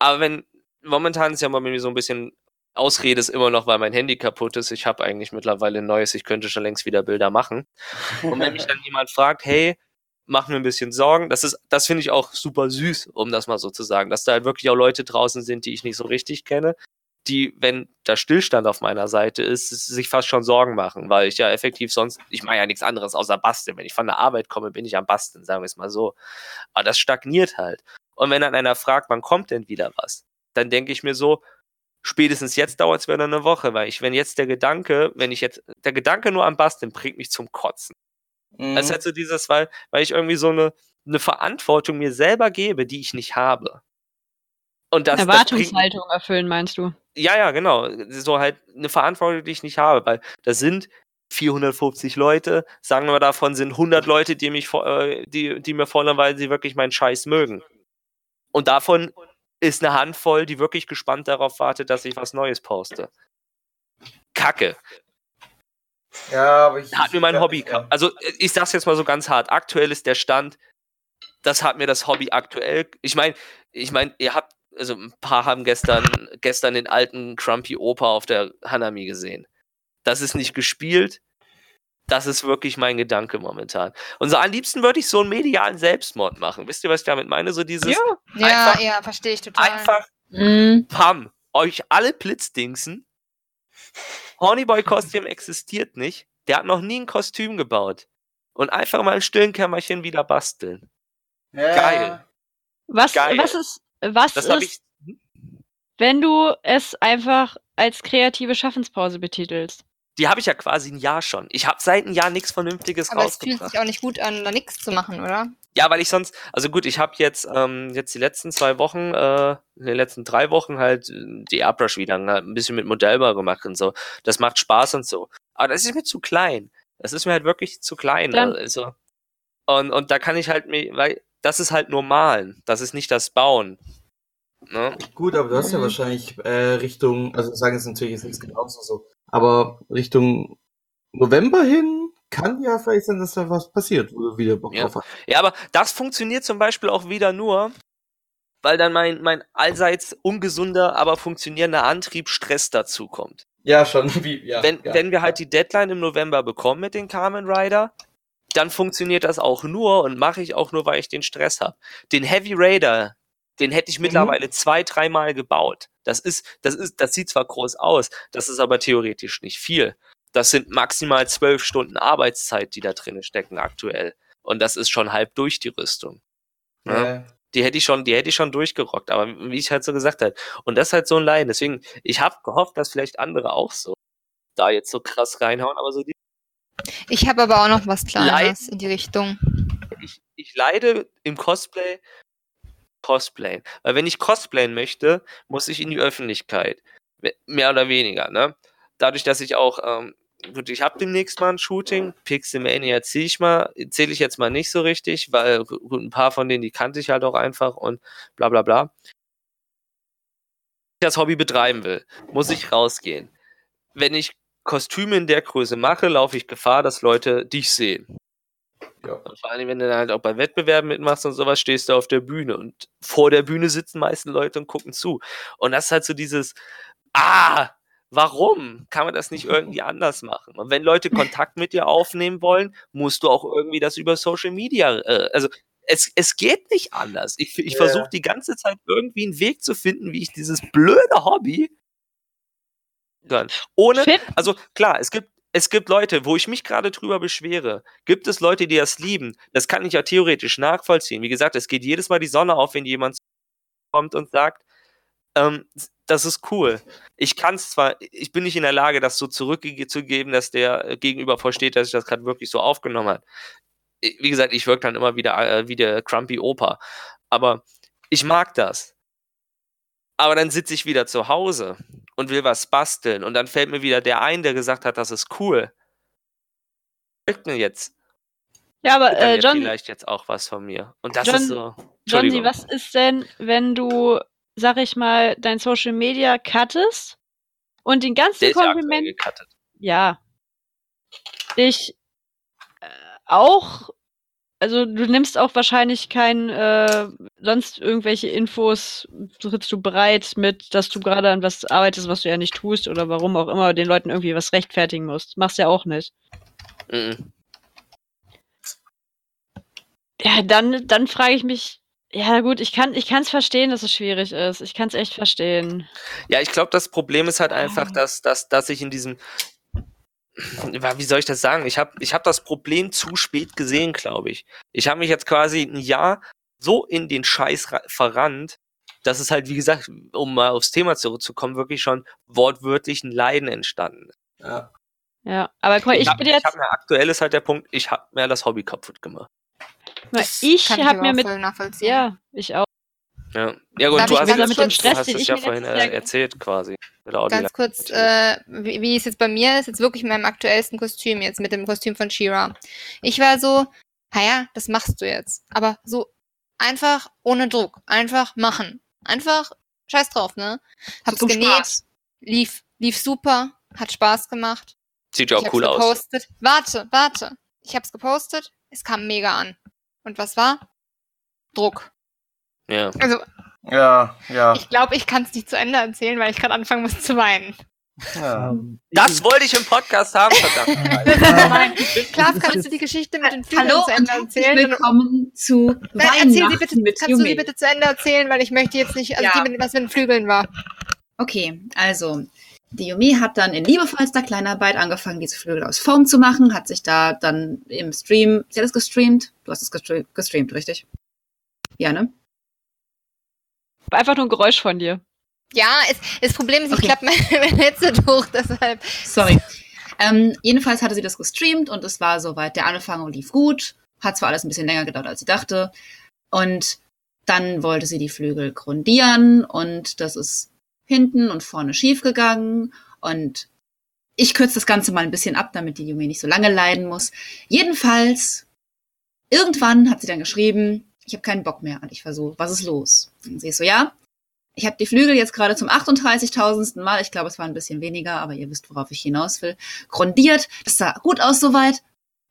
Aber wenn, momentan ist ja mal bei mir so ein bisschen Ausrede ist immer noch, weil mein Handy kaputt ist. Ich habe eigentlich mittlerweile ein neues, ich könnte schon längst wieder Bilder machen. Und wenn mich dann jemand fragt, hey, mach mir ein bisschen Sorgen, das ist, das finde ich auch super süß, um das mal so zu sagen, dass da halt wirklich auch Leute draußen sind, die ich nicht so richtig kenne, die, wenn da Stillstand auf meiner Seite ist, sich fast schon Sorgen machen, weil ich ja effektiv sonst, ich mache ja nichts anderes außer basteln. Wenn ich von der Arbeit komme, bin ich am Basteln, sagen wir es mal so. Aber das stagniert halt. Und wenn dann einer fragt, wann kommt denn wieder was, dann denke ich mir so, spätestens jetzt dauert es wieder eine Woche, weil ich, wenn jetzt der Gedanke, wenn ich jetzt, der Gedanke nur am Basteln bringt mich zum Kotzen. Mhm. Das ist halt so dieses, weil, weil ich irgendwie so eine, eine Verantwortung mir selber gebe, die ich nicht habe. Und das, das bringt, Erwartungshaltung erfüllen, meinst du? ja, ja, genau. So halt eine Verantwortung, die ich nicht habe, weil das sind 450 Leute, sagen wir davon sind 100 Leute, die mich, äh, die, die mir folgen, weil sie wirklich meinen Scheiß mögen. Und davon ist eine Handvoll, die wirklich gespannt darauf wartet, dass ich was Neues poste. Kacke. Ja, aber ich. Hat mir mein Hobby. Ja. Also ich sag's jetzt mal so ganz hart. Aktuell ist der Stand, das hat mir das Hobby aktuell. Ich meine, ich meine, ihr habt also ein paar haben gestern, gestern den alten Crumpy Opa auf der Hanami gesehen. Das ist nicht gespielt. Das ist wirklich mein Gedanke momentan. Und so am liebsten würde ich so einen medialen Selbstmord machen. Wisst ihr, was ich damit meine? So dieses Ja, Einfach- ja, verstehe ich total. einfach Mhm. Pam, euch alle Blitzdingsen. Hornyboy Kostüm existiert nicht. Der hat noch nie ein Kostüm gebaut. Und einfach mal im stillen Kämmerchen wieder basteln. Geil. Was, Geil. was ist, was Das ist, ich. wenn du es einfach als kreative Schaffenspause betitelst? Die habe ich ja quasi ein Jahr schon. Ich habe seit einem Jahr nichts Vernünftiges Aber es fühlt rausgebracht. sich auch nicht gut an, da nichts zu machen, oder? Ja, weil ich sonst, also gut, ich habe jetzt ähm, jetzt die letzten zwei Wochen, äh, in den letzten drei Wochen halt äh, die Airbrush wieder halt ein bisschen mit Modellbau gemacht und so. Das macht Spaß und so. Aber das ist mir zu klein. Das ist mir halt wirklich zu klein. Dann- Also. Und, und da kann ich halt mir, weil das ist halt nur malen. Das ist nicht das Bauen. Ne? Gut, aber du hast ja wahrscheinlich äh, Richtung, also sagen es natürlich jetzt nichts genauso so, aber Richtung November hin kann ja vielleicht sein, dass da was passiert, wo du wieder Bock Ja. drauf hast. Ja, aber das funktioniert zum Beispiel auch wieder nur, weil dann mein, mein allseits ungesunder, aber funktionierender Antrieb Stress dazu kommt. Ja, schon, wie, ja. wenn, ja. wenn wir halt die Deadline im November bekommen mit den Kamen Rider, dann funktioniert das auch nur und mache ich auch nur, weil ich den Stress habe. Den Heavy Raider, den hätte ich Mhm. mittlerweile zwei, dreimal gebaut. Das ist, das ist, das sieht zwar groß aus, das ist aber theoretisch nicht viel. Das sind maximal zwölf Stunden Arbeitszeit, die da drin stecken aktuell. Und das ist schon halb durch die Rüstung. Ja? Ja. die hätte ich schon, die hätte ich schon durchgerockt, aber wie ich halt so gesagt habe. Und das ist halt so ein Leiden. Deswegen, ich habe gehofft, dass vielleicht andere auch so da jetzt so krass reinhauen, aber so die, Ich habe aber auch noch was Kleines Leid- in die Richtung. ich, ich leide im Cosplay Cosplayen. Weil wenn ich cosplayen möchte, muss ich in die Öffentlichkeit. Me- Mehr oder weniger, ne? Dadurch, dass ich auch, ähm, gut, ich habe demnächst mal ein Shooting, Pixelmania erzähle ich mal, zähle ich jetzt mal nicht so richtig, weil gut, ein paar von denen, die kannte ich halt auch einfach und bla bla bla. Wenn ich das Hobby betreiben will, muss ich rausgehen. Wenn ich Kostüme in der Größe mache, laufe ich Gefahr, dass Leute dich sehen. Ja. Und vor allem, wenn du dann halt auch bei Wettbewerben mitmachst und sowas, stehst du auf der Bühne und vor der Bühne sitzen meisten Leute und gucken zu. Und das ist halt so dieses, ah, warum kann man das nicht irgendwie anders machen? Und wenn Leute Kontakt mit dir aufnehmen wollen, musst du auch irgendwie das über Social Media, äh, also es, es geht nicht anders. Ich, ich Ja. versuche die ganze Zeit irgendwie einen Weg zu finden, wie ich dieses blöde Hobby kann. Ohne, also klar, es gibt, es gibt Leute, wo ich mich gerade drüber beschwere, gibt es Leute, die das lieben. Das kann ich ja theoretisch nachvollziehen. Wie gesagt, es geht jedes Mal die Sonne auf, wenn jemand kommt und sagt, ähm, das ist cool. Ich kann es zwar, ich bin nicht in der Lage, das so zurückzugeben, dass der äh, Gegenüber versteht, dass ich das gerade wirklich so aufgenommen habe. Wie gesagt, ich wirke dann immer wieder äh, wie der Crumpy Opa. Aber ich mag das. Aber dann sitze ich wieder zu Hause und will was basteln und dann fällt mir wieder der ein, der gesagt hat, das ist cool. Was denn jetzt? Ja, aber äh, John, vielleicht jetzt auch was von mir. Und das John- ist so. Entschuldigung. was ist denn, wenn du, sag ich mal, dein Social Media cuttest und den ganzen Kompliment, ja, dich äh, auch, also du nimmst auch wahrscheinlich kein, äh, sonst irgendwelche Infos, trittst du bereit mit, dass du gerade an was arbeitest, was du ja nicht tust oder warum auch immer den Leuten irgendwie was rechtfertigen musst. Machst ja auch nicht. Mhm. Ja, dann, dann frage ich mich, ja gut, ich kann, ich es verstehen, dass es schwierig ist. Ich kann es echt verstehen. Ja, ich glaube, das Problem ist halt einfach, dass, dass, dass ich in diesem. Wie soll ich das sagen? Ich habe ich hab das Problem zu spät gesehen, glaube ich. Ich habe mich jetzt quasi ein Jahr so in den Scheiß ra- verrannt, dass es halt, wie gesagt, um mal aufs Thema zurückzukommen, wirklich schon wortwörtlich ein Leiden entstanden ist. Ja. Ja, aber guck mal, ich, hab, bin jetzt, Ich hab mir aktuell ist halt der Punkt, ich habe mir das Hobby kaputt gemacht. Das ich habe mir mit, ja, ich auch. Ja, ja gut, Darf du hast, mit dem hast den es ja mir vorhin äh, erzählt quasi. Ganz kurz, äh, wie, wie es jetzt bei mir ist, jetzt wirklich in meinem aktuellsten Kostüm, jetzt mit dem Kostüm von Shira. Ich war so, naja, das machst du jetzt. Aber so einfach ohne Druck. Einfach machen. Einfach scheiß drauf, ne? Hab's genäht, Spaß. lief, lief super, hat Spaß gemacht. Sieht ja ich auch cool hab's aus. gepostet. Warte, warte. Ich hab's gepostet, es kam mega an. Und was war? Druck. Ja. Also, Ja, ja. Ich glaube, ich kann es nicht zu Ende erzählen, weil ich gerade anfangen muss zu weinen. ja. Das wollte ich im Podcast haben, verdammt. Klaas, kannst du die Geschichte mit den Flügeln Hallo zu Ende erzählen? willkommen zu Nein, erzähl sie bitte, mit kannst du sie bitte zu Ende erzählen, weil ich möchte jetzt nicht, also Ja. die mit, was mit den Flügeln war. Okay, also die Yumi hat dann in liebevollster Kleinarbeit angefangen, diese Flügel aus Foam zu machen, hat sich da dann im Stream, sie hat es gestreamt, du hast es gestre gestreamt, richtig? Ja, ne? Einfach nur ein Geräusch von dir. Ja, es, das Problem ist, ich Okay. klappe mein, mein Headset hoch, deshalb. Sorry. Ähm, jedenfalls hatte sie das gestreamt und es war soweit. Der Anfang lief gut. Hat zwar alles ein bisschen länger gedauert, als sie dachte. Und dann wollte sie die Flügel grundieren und das ist hinten und vorne schief gegangen. Und ich kürze das Ganze mal ein bisschen ab, damit die Yumi nicht so lange leiden muss. Jedenfalls, irgendwann hat sie dann geschrieben, ich habe keinen Bock mehr und ich versuche, was ist los? Und sie ist so, ja, ich habe die Flügel jetzt gerade zum 38.000. Mal, ich glaube, es war ein bisschen weniger, aber ihr wisst, worauf ich hinaus will, grundiert. Das sah gut aus soweit.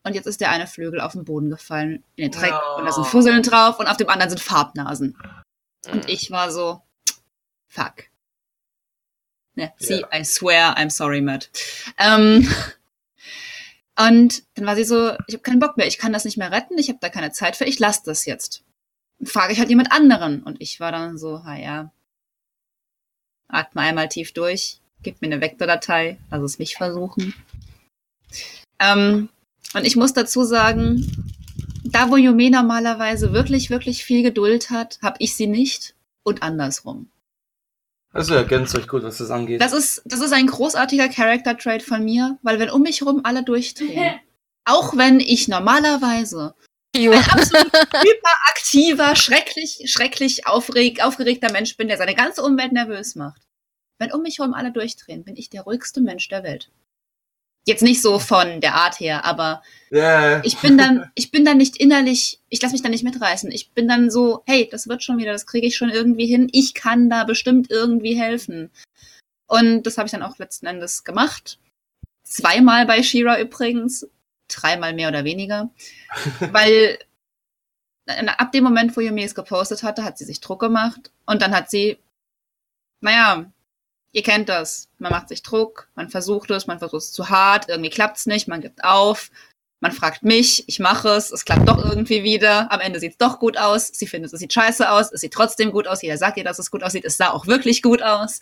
Und jetzt ist der eine Flügel auf den Boden gefallen, in den Dreck, No. und da sind Fusseln drauf und auf dem anderen sind Farbnasen. Und ich war so, fuck. Ne, sie, I swear, I'm sorry, Matt. Ähm, und dann war sie so, ich habe keinen Bock mehr, ich kann das nicht mehr retten, ich habe da keine Zeit für, ich lasse das jetzt. Frage ich halt jemand anderen. Und ich war dann so, ha ja, atme einmal tief durch, gib mir eine Vektordatei, lass es mich versuchen. Ähm, und ich muss dazu sagen, da wo Yume normalerweise wirklich, wirklich viel Geduld hat, habe ich sie nicht und andersrum. Also ergänzt euch gut, was das angeht. Das ist, das ist ein großartiger Character-Trait von mir, weil wenn um mich herum alle durchdrehen, auch wenn ich normalerweise. Ein absolut hyperaktiver, schrecklich, schrecklich aufreg, aufgeregter Mensch bin, der seine ganze Umwelt nervös macht. Wenn um mich herum alle durchdrehen, bin ich der ruhigste Mensch der Welt. Jetzt nicht so von der Art her, aber Ja, ich bin dann, ich bin dann nicht innerlich, ich lasse mich dann nicht mitreißen. Ich bin dann so, hey, das wird schon wieder, das kriege ich schon irgendwie hin. Ich kann da bestimmt irgendwie helfen. Und das habe ich dann auch letzten Endes gemacht. Zweimal bei Shira übrigens, dreimal mehr oder weniger, weil ab dem Moment, wo Yumi es gepostet hatte, hat sie sich Druck gemacht und dann hat sie, naja, ihr kennt das. Man macht sich Druck, man versucht es, man versucht es zu hart, irgendwie klappt's nicht, man gibt auf, man fragt mich, ich mache es, es klappt doch irgendwie wieder, am Ende sieht's doch gut aus, sie findet, es sieht scheiße aus, es sieht trotzdem gut aus, jeder sagt ihr, dass es gut aussieht, es sah auch wirklich gut aus.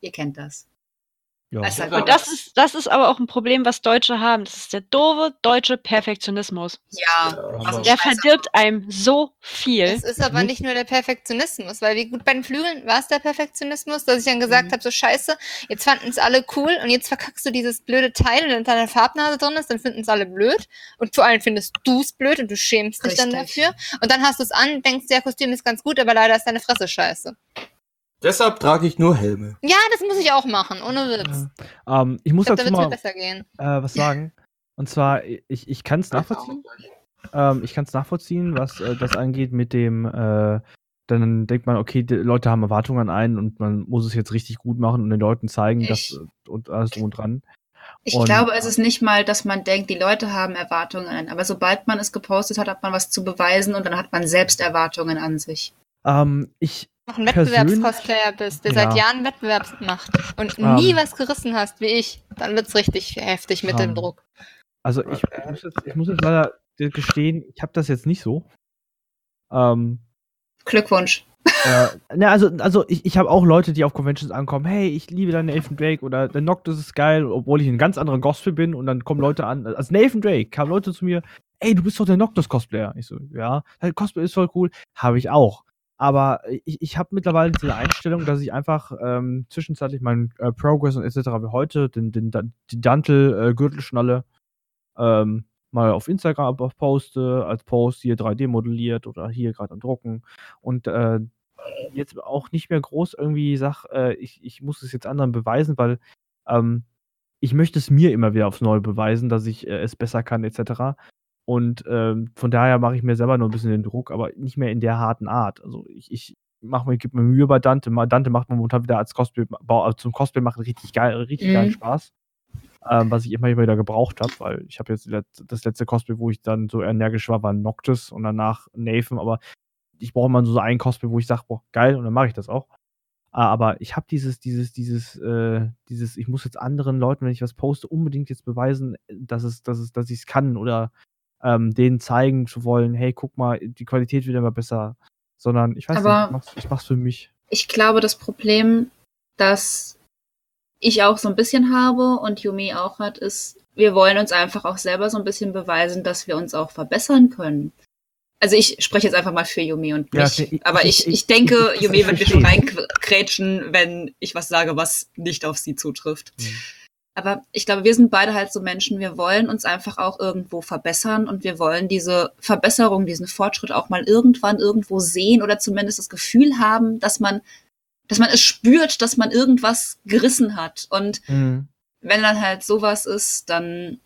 Ihr kennt das. Ja. Ja. Und das ist, das ist aber auch ein Problem, was Deutsche haben. Das ist der doofe deutsche Perfektionismus. Ja, Ja, Der verdirbt einem so viel. Es ist aber nicht nur der Perfektionismus, weil wie gut bei den Flügeln war es der Perfektionismus, dass ich dann gesagt Mhm. habe, so scheiße, jetzt fanden es alle cool und jetzt verkackst du dieses blöde Teil und wenn da eine Farbnase drin ist, dann finden es alle blöd und vor allem findest du es blöd und du schämst dich dann dafür und dann hast du es an, denkst, der Kostüm ist ganz gut, aber leider ist deine Fresse scheiße. Deshalb trage ich nur Helme. Ja, das muss ich auch machen, ohne Witz. Ähm, ich muss Ich glaube, da dazu mal besser gehen. äh, was sagen. Und zwar, ich, ich kann es nachvollziehen. Ähm, ich kann es nachvollziehen, was äh, das angeht mit dem, äh, dann denkt man, okay, die Leute haben Erwartungen an einen und man muss es jetzt richtig gut machen und den Leuten zeigen, dass Ich- äh, und alles drum und dran. Ich Und- glaube, es ist nicht mal, dass man denkt, die Leute haben Erwartungen an. Aber sobald man es gepostet hat, hat man was zu beweisen und dann hat man selbst Erwartungen an sich. Ähm, ich, noch ein Wettbewerbscosplayer bist, der Ja. seit Jahren Wettbewerb macht und Ähm. nie was gerissen hast wie ich, dann wird's richtig heftig mit dem Ähm. Druck. also ich, ich, muss, jetzt, ich muss jetzt leider gestehen, ich habe das jetzt nicht so. Ähm, Glückwunsch. äh, ne, also, also ich, ich habe auch Leute, die auf Conventions ankommen, hey, ich liebe deinen Nathan Drake oder der Noctis ist geil, obwohl ich ein ganz anderer Gospel bin und dann kommen Leute an, als Nathan Drake kamen Leute zu mir, ey, du bist doch der Noctis-Cosplayer. Ich so, ja, dein Cosplay ist voll cool. Habe ich auch. Aber ich, ich habe mittlerweile diese Einstellung, dass ich einfach ähm, zwischenzeitlich meinen äh, Progress und etc. wie heute, den, den, die Dantel-Gürtelschnalle, ähm, mal auf Instagram poste, als Post hier 3D modelliert oder hier gerade am Drucken und äh, jetzt auch nicht mehr groß irgendwie sag, äh, ich, ich muss es jetzt anderen beweisen, weil ähm, ich möchte es mir immer wieder aufs Neue beweisen, dass ich äh, es besser kann, etc. Und ähm, von daher mache ich mir selber nur ein bisschen den Druck, aber nicht mehr in der harten Art. Also ich, ich mache mir, gebe mir Mühe bei Dante. Dante macht mir momentan wieder als Cosplay, also zum Cosplay machen richtig geil, richtig Mhm. geilen Spaß. Ähm, was ich immer wieder gebraucht habe, weil ich habe jetzt das letzte Cosplay, wo ich dann so energisch war, war Noctis und danach Nathan, aber ich brauche mal so ein Cosplay, wo ich sage, boah, geil, und dann mache ich das auch. Ah, aber ich habe dieses, dieses, dieses, äh, dieses, ich muss jetzt anderen Leuten, wenn ich was poste, unbedingt jetzt beweisen, dass es, dass es, dass ich es kann oder ähm, denen zeigen zu wollen, hey, guck mal, die Qualität wird immer besser. Sondern ich weiß Aber- nicht, ich mach's, ich mach's für mich. Ich glaube, das Problem, das ich auch so ein bisschen habe und Yumi auch hat, ist, wir wollen uns einfach auch selber so ein bisschen beweisen, dass wir uns auch verbessern können. Also ich spreche jetzt einfach mal für Yumi und Ja, mich. ich- aber ich- ich, ich, denke, ich- Yumi wird mir schon reinkrätschen, wenn ich was sage, was nicht auf sie zutrifft. Mhm. Aber ich glaube, wir sind beide halt so Menschen, wir wollen uns einfach auch irgendwo verbessern und wir wollen diese Verbesserung, diesen Fortschritt auch mal irgendwann irgendwo sehen oder zumindest das Gefühl haben, dass man, dass man es spürt, dass man irgendwas gerissen hat. Und Mhm. wenn dann halt sowas ist, dann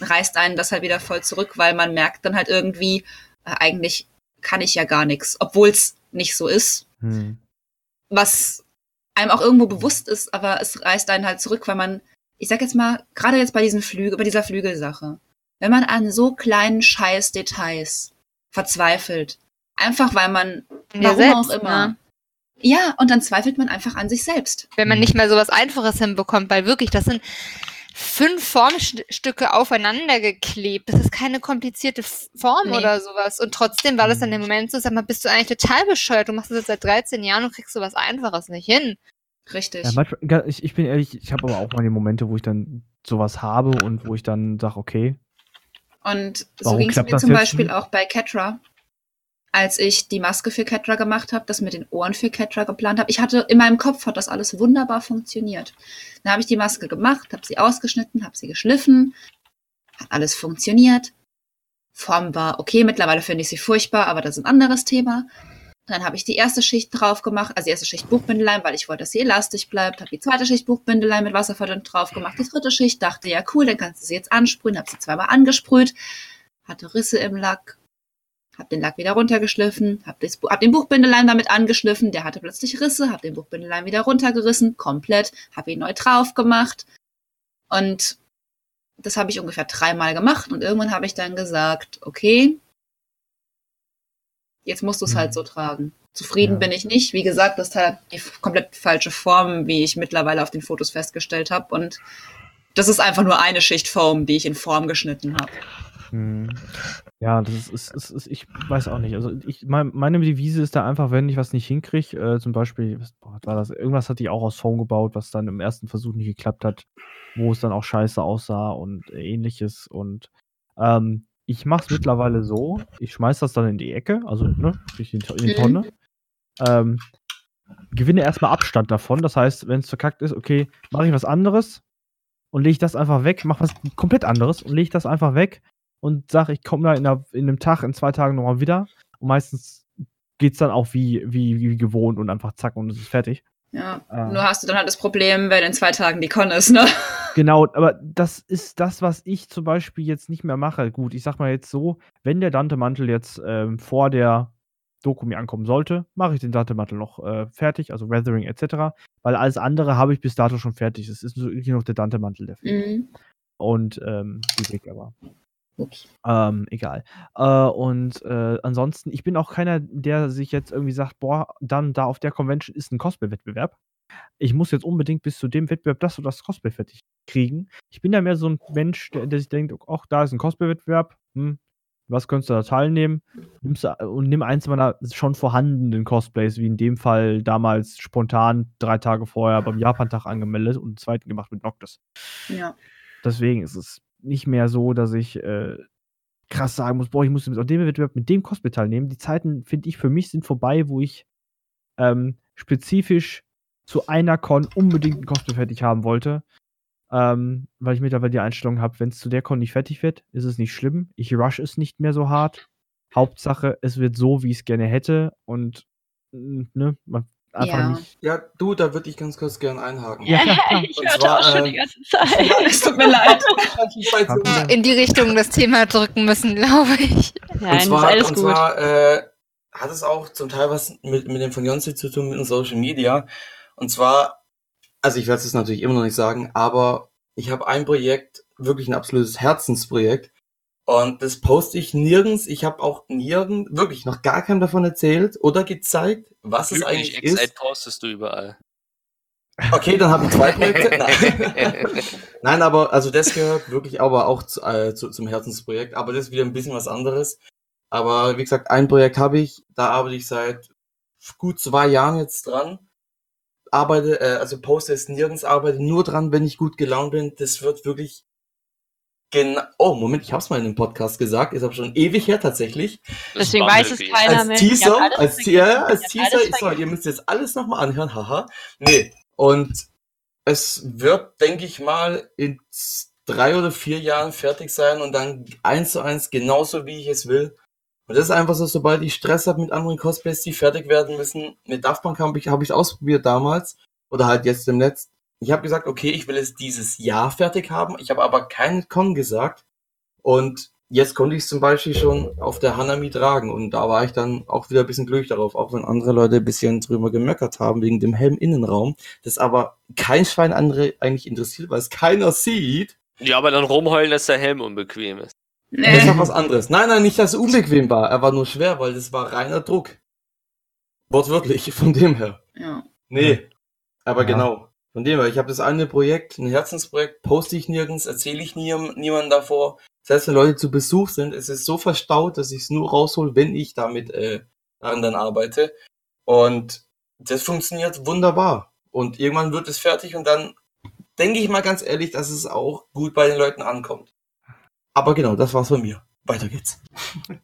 reißt einen das halt wieder voll zurück, weil man merkt dann halt irgendwie, äh, eigentlich kann ich ja gar nichts, obwohl es nicht so ist Mhm. was einem auch irgendwo bewusst ist, aber es reißt einen halt zurück, weil man, ich sag jetzt mal, gerade jetzt bei diesen Flügel, bei dieser Flügelsache, wenn man an so kleinen scheiß Details verzweifelt, einfach weil man, An dir warum selbst, auch immer, ne? ja, und dann zweifelt man einfach an sich selbst. Wenn man Mhm. nicht mal sowas Einfaches hinbekommt, weil wirklich, das sind fünf Formstücke aufeinander geklebt. Das ist keine komplizierte Form Nee. oder sowas. Und trotzdem war das dann der Moment so, sag mal, bist du eigentlich total bescheuert? Du machst das jetzt seit 13 Jahren und kriegst sowas Einfaches nicht hin. Richtig. Ja, manchmal, ich, ich bin ehrlich, ich habe aber auch mal die Momente, wo ich dann sowas habe und wo ich dann sage, okay, Und so ging es mir zum Beispiel nicht? auch bei Ketra, als ich die Maske für Ketra gemacht habe, das mit den Ohren für Ketra geplant habe. Ich hatte in meinem Kopf hat das alles wunderbar funktioniert. Dann habe ich die Maske gemacht, habe sie ausgeschnitten, habe sie geschliffen, hat alles funktioniert. Form war okay, mittlerweile finde ich sie furchtbar, aber das ist ein anderes Thema. Dann habe ich die erste Schicht drauf gemacht, also die erste Schicht Buchbindelein, weil ich wollte, dass sie elastisch bleibt. Habe die zweite Schicht Buchbindelein mit Wasserverdünnt drauf gemacht. Die dritte Schicht dachte, ja cool, dann kannst du sie jetzt ansprühen. Habe sie zweimal angesprüht, hatte Risse im Lack, habe den Lack wieder runtergeschliffen, habe hab den Buchbindeleim damit angeschliffen. Der hatte plötzlich Risse, habe den Buchbindeleim wieder runtergerissen, komplett, habe ihn neu drauf gemacht. Und das habe ich ungefähr dreimal gemacht und irgendwann habe ich dann gesagt, okay, jetzt musst du es Mhm. halt so tragen. Zufrieden Ja. bin ich nicht. Wie gesagt, das hat die komplett falsche Form, wie ich mittlerweile auf den Fotos festgestellt habe. Und das ist einfach nur eine Schicht Foam, die ich in Form geschnitten habe. Hm. Ja, das ist, ist, ist, ist, ich weiß auch nicht. Also ich, mein, meine Devise ist da einfach, wenn ich was nicht hinkriege, äh, zum Beispiel, was boah, war das? Irgendwas hatte ich auch aus Foam gebaut, was dann im ersten Versuch nicht geklappt hat, wo es dann auch scheiße aussah und ähnliches. Und ähm, ich mache es mittlerweile so, ich schmeiß das dann in die Ecke, also ne, in die, in die Mhm. Tonne. Ähm, gewinne erstmal Abstand davon. Das heißt, wenn es verkackt ist, okay, mache ich was anderes und lege das einfach weg, mache was komplett anderes und lege das einfach weg und sage, ich komme da in, einer, in einem Tag, in zwei Tagen nochmal wieder. Und meistens geht es dann auch wie, wie, wie gewohnt und einfach zack und es ist fertig. Ja. Ah. Nur hast du dann halt das Problem, wenn in zwei Tagen die Con ist, ne? Genau, aber das ist das, was ich zum Beispiel jetzt nicht mehr mache. Gut, ich sag mal jetzt so, wenn der Dante-Mantel jetzt ähm, vor der Doku mir ankommen sollte, mache ich den Dante-Mantel noch äh, fertig, also Weathering etc. Weil alles andere habe ich bis dato schon fertig. Es ist nur noch der Dante-Mantel, der fehlt. Mhm. Und ähm, die Weg aber. Ups. Ähm, egal. Äh, und äh, ansonsten, ich bin auch keiner, der sich jetzt irgendwie sagt, boah, dann da auf der Convention ist ein Cosplay-Wettbewerb. Ich muss jetzt unbedingt bis zu dem Wettbewerb das oder das Cosplay fertig kriegen. Ich bin ja mehr so ein Mensch, der, der sich denkt, ach, da ist ein Cosplay-Wettbewerb, hm, was könntest du da teilnehmen? Nimmst du, und nimm eins meiner schon vorhandenen Cosplays, wie in dem Fall damals spontan drei Tage vorher beim Japan-Tag angemeldet und einen zweiten gemacht mit Noctis. Ja. Deswegen ist es nicht mehr so, dass ich äh, krass sagen muss, boah, ich muss auf dem Wettbewerb mit dem Cosplay teilnehmen. Die Zeiten, finde ich, für mich sind vorbei, wo ich ähm, spezifisch zu einer Con unbedingt ein Cosplay fertig haben wollte. Ähm, weil ich mittlerweile die Einstellung habe, wenn es zu der Con nicht fertig wird, ist es nicht schlimm. Ich rush es nicht mehr so hart. Hauptsache, es wird so, wie ich es gerne hätte. Und ne, man einfach Ja. nicht. Ja, du, da würde ich ganz kurz gern einhaken. Ja, klar. ich hörte zwar, auch schon äh, die ganze Zeit. Es tut mir leid. In die Richtung das Thema drücken müssen, glaube ich. Nein, und ist zwar, alles und gut. zwar äh, hat es auch zum Teil was mit, mit dem von Jonsi zu tun, mit den Social Media. Und zwar, also ich werde es natürlich immer noch nicht sagen, aber ich habe ein Projekt, wirklich ein absolutes Herzensprojekt. Und das poste ich nirgends. Ich habe auch nirgends, wirklich noch gar keinem davon erzählt oder gezeigt, was es eigentlich X8 ist. postest du überall. Okay, dann habe ich zwei Projekte. Nein. Nein, aber also das gehört wirklich aber auch zu, äh, zu, zum Herzensprojekt. Aber das ist wieder ein bisschen was anderes. Aber wie gesagt, ein Projekt habe ich, da arbeite ich seit gut zwei Jahren jetzt dran. Arbeite, äh, also poste es nirgends, arbeite nur dran, wenn ich gut gelaunt bin. Das wird wirklich genau. Oh, Moment, ich hab's mal in dem Podcast gesagt, ist aber schon ewig her tatsächlich. Das Deswegen weiß es keiner als mehr. Teaser, Ich hab als, ja, als Ich hab Teaser, alles so, ihr müsst jetzt alles nochmal anhören, haha. Nee, und es wird, denke ich mal, in drei oder vier Jahren fertig sein und dann eins zu eins genauso, wie ich es will. Und das ist einfach so, sobald ich Stress habe mit anderen Cosplays, die fertig werden müssen. Mit Daft Punk habe ich habe ich ausprobiert damals oder halt jetzt im Netz. Ich habe gesagt, okay, ich will es dieses Jahr fertig haben. Ich habe aber keinen Con gesagt. Und jetzt konnte ich es zum Beispiel schon auf der Hanami tragen. Und da war ich dann auch wieder ein bisschen glücklich darauf, auch wenn andere Leute ein bisschen drüber gemeckert haben wegen dem Helm-Innenraum. Das aber kein Schwein andere eigentlich interessiert, weil es keiner sieht. Ja, aber dann rumheulen, dass der Helm unbequem ist. Das ist Nee. noch was anderes. Nein, nein, nicht, dass es unbequem war. Er war nur schwer, weil das war reiner Druck. Wortwörtlich, von dem her. Ja. Nee, aber Ja. genau. Von dem her, ich habe das eine Projekt, ein Herzensprojekt, poste ich nirgends, erzähle ich nie, niemandem davor. Selbst wenn Leute zu Besuch sind, es ist so verstaut, dass ich es nur raushol, wenn ich damit äh, daran dann arbeite. Und das funktioniert wunderbar. Und irgendwann wird es fertig und dann denke ich mal ganz ehrlich, dass es auch gut bei den Leuten ankommt. Aber genau, das war's von mir. Weiter geht's.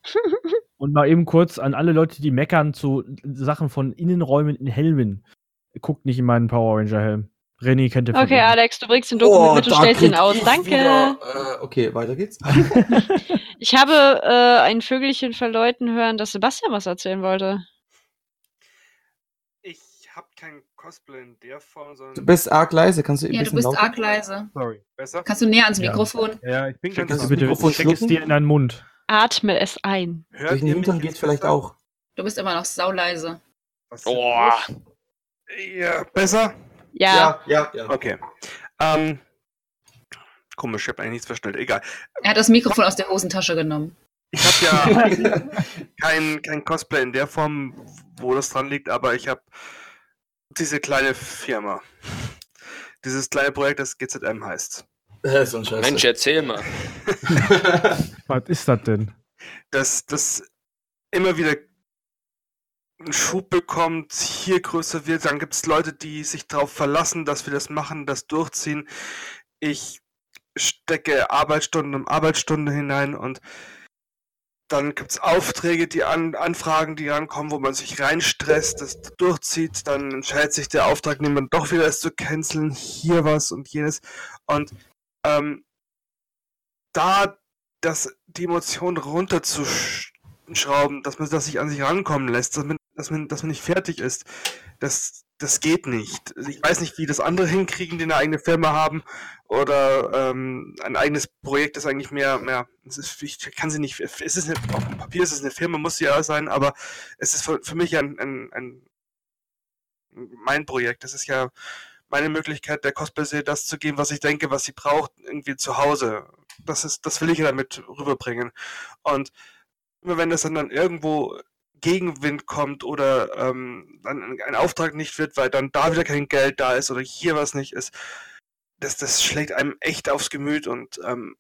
Und mal eben kurz an alle Leute, die meckern zu Sachen von Innenräumen in Helmen. Guckt nicht in meinen Power Ranger Helm. René kennt den von Okay. Alex, du bringst den Dokument mit, du stellst ihn aus. Danke. Wieder, äh, okay, weiter geht's. Ich habe äh, ein Vögelchen verläuten hören, dass Sebastian was erzählen wollte. Ich habe kein Cosplay in der Form, Du sondern bist arg leise, kannst du ein Ja, du bisschen bist arg leise. sorry. Besser? Kannst du näher ans Ja. Mikrofon? Ja, ich bin Schick ganz das Bitte, Mikrofon steck es dir in deinen Mund. Atme es ein. Hört Durch den Hintern geht's vielleicht besser? auch. Du bist immer noch sauleise. Was Boah. Ja, besser? Ja. ja, ja. Okay. Ähm, komisch, ich habe eigentlich nichts verstellt. Egal. Er hat das Mikrofon aus der Hosentasche genommen. Ich habe ja kein, kein Cosplay in der Form, wo das dran liegt, aber ich habe diese kleine Firma. Dieses kleine Projekt, das GZM heißt. Das ist. Mensch, erzähl mal. Was ist das denn? Dass das immer wieder einen Schub bekommt, hier größer wird, dann gibt es Leute, die sich darauf verlassen, dass wir das machen, das durchziehen. Ich stecke Arbeitsstunden um Arbeitsstunden hinein und dann gibt es Aufträge, die an, Anfragen, die rankommen, wo man sich reinstresst, das durchzieht, dann entscheidet sich der Auftragnehmer doch wieder es zu canceln, hier was und jenes. Und ähm, da das, die Emotionen runterzuschrauben, dass man das sich an sich rankommen lässt, dass man, dass man, dass man nicht fertig ist, das, das geht nicht. Also Ich weiß nicht, wie das andere hinkriegen, die eine eigene Firma haben oder ähm, ein eigenes Projekt ist eigentlich mehr, mehr, ist, ich kann sie nicht, es ist eine, auf dem Papier ist es eine Firma, muss sie ja sein, aber es ist für, für mich ein, ein, ein mein Projekt. Das ist ja meine Möglichkeit, der Cosplay das zu geben, was ich denke, was sie braucht, irgendwie zu Hause. Das ist, das will ich ja damit rüberbringen. Und wenn das dann, dann irgendwo Gegenwind kommt oder ähm, dann ein Auftrag nicht wird, weil dann da wieder kein Geld da ist oder hier was nicht ist, das, das schlägt einem echt aufs Gemüt und ähm,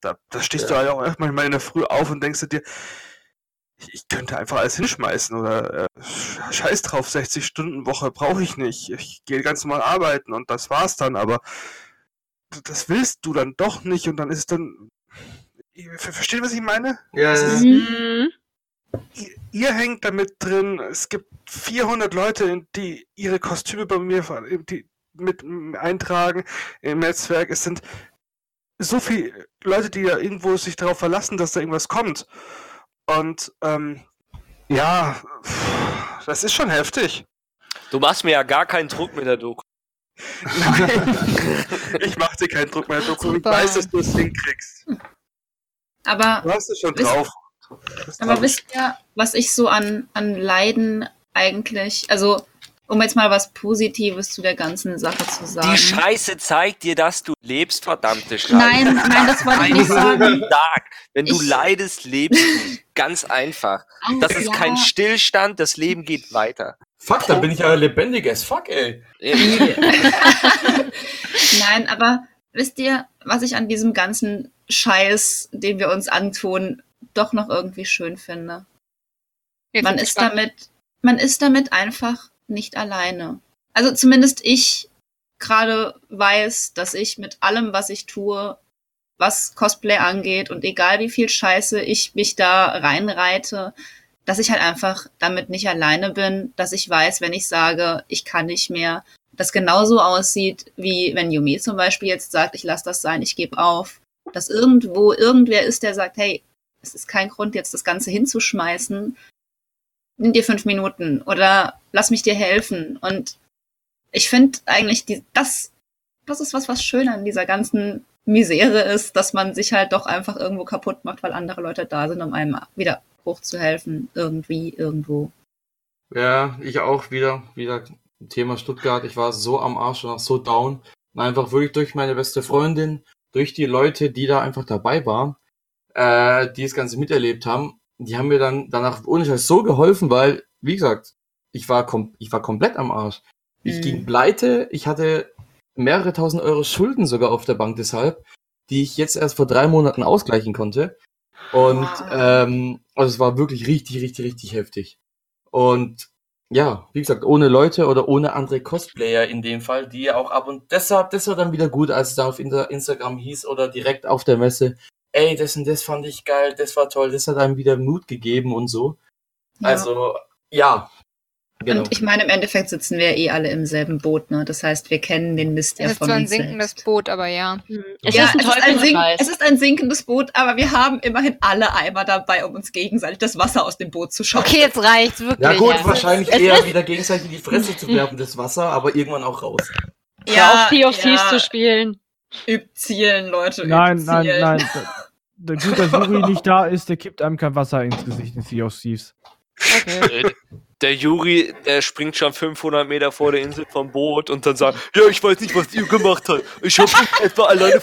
da, da stehst du Ja. halt auch erstmal in der Früh auf und denkst du dir, ich, ich könnte einfach alles hinschmeißen oder äh, scheiß drauf, 60 Stunden Woche brauche ich nicht. Ich gehe ganz normal arbeiten und das war's dann, aber das willst du dann doch nicht und dann ist es dann. Versteht, was ich meine? Ja, Das ja. ist- Mhm. Ihr, ihr hängt damit drin. Es gibt 400 Leute, die ihre Kostüme bei mir die mit eintragen im Netzwerk. Es sind so viele Leute, die ja irgendwo sich darauf verlassen, dass da irgendwas kommt. Und ähm, ja, das ist schon heftig. Du machst mir ja gar keinen Druck mit der Doku. Nein, ich mach dir keinen Druck mehr, Doku. Ich Super. weiß, dass du es hinkriegst. Aber, Du hast es schon drauf. Aber wisst ihr, was ich so an, an Leiden eigentlich, also um jetzt mal was Positives zu der ganzen Sache zu sagen. Die Scheiße zeigt dir, dass du lebst, verdammte Scheiße. Nein, nein, das wollte ich nicht sagen. Tag. Wenn du Ich- leidest, lebst du. Ganz einfach. Das ist Ja. kein Stillstand, das Leben geht weiter. Fuck, dann bin ich ja lebendig as fuck, ey. Nein, aber wisst ihr, was ich an diesem ganzen Scheiß, den wir uns antun, doch noch irgendwie schön finde? Jetzt Man ist gespannt. damit, man ist damit einfach nicht alleine. Also zumindest ich gerade weiß, dass ich mit allem, was ich tue, was Cosplay angeht und egal wie viel Scheiße ich mich da reinreite, dass ich halt einfach damit nicht alleine bin, dass ich weiß, wenn ich sage, ich kann nicht mehr, das genauso aussieht, wie wenn Yumi zum Beispiel jetzt sagt, ich lasse das sein, ich gebe auf. Dass irgendwo irgendwer ist, der sagt, hey, es ist kein Grund, jetzt das Ganze hinzuschmeißen. Nimm dir fünf Minuten oder lass mich dir helfen. Und ich finde eigentlich, die, das, das ist was, was schön an dieser ganzen Misere ist, dass man sich halt doch einfach irgendwo kaputt macht, weil andere Leute da sind, um einem wieder hochzuhelfen. Irgendwie, irgendwo. Ja, ich auch wieder, wieder Thema Stuttgart. Ich war so am Arsch und so down. Und einfach wirklich durch meine beste Freundin, durch die Leute, die da einfach dabei waren, äh, die das Ganze miterlebt haben, die haben mir dann danach ohne Scheiß so geholfen, weil, wie gesagt, ich war, kom ich war komplett am Arsch. Ich Mhm. ging pleite, ich hatte mehrere tausend Euro Schulden sogar auf der Bank deshalb, die ich jetzt erst vor drei Monaten ausgleichen konnte. Und Wow. ähm, also es war wirklich richtig, richtig, richtig heftig. Und ja, wie gesagt, ohne Leute oder ohne andere Cosplayer in dem Fall, die ja auch ab und deshalb, das war dann wieder gut, als es da auf Inter Instagram hieß oder direkt auf der Messe, ey, das und das fand ich geil, das war toll, das hat einem wieder Mut gegeben und so. Ja. Also, ja. Genau. Und ich meine, im Endeffekt sitzen wir eh alle im selben Boot, ne? Das heißt, wir kennen den Mist ja Es ist von zwar ein uns sinkendes selbst. Boot, aber ja. Es ja, ist ein es, ist ein sink, es ist ein sinkendes Boot, aber wir haben immerhin alle Eimer dabei, um uns gegenseitig das Wasser aus dem Boot zu schauen. Okay, jetzt reicht's wirklich. ja gut, ja. wahrscheinlich es eher wieder gegenseitig in die Fresse zu werfen, das Wasser, aber irgendwann auch raus. Ja, auf Sea of Thieves zu spielen. Übt zielen, Leute. übt Nein, nein, zielen. nein. Der gut, dass Juri nicht da ist, der kippt einem kein Wasser ins Gesicht in Sea of Thieves. Okay. Äh, Der Juri, der springt schon 500 Meter vor der Insel vom Boot und dann sagt, ja, ich weiß nicht, was ihr gemacht habt. Ich habe etwa alleine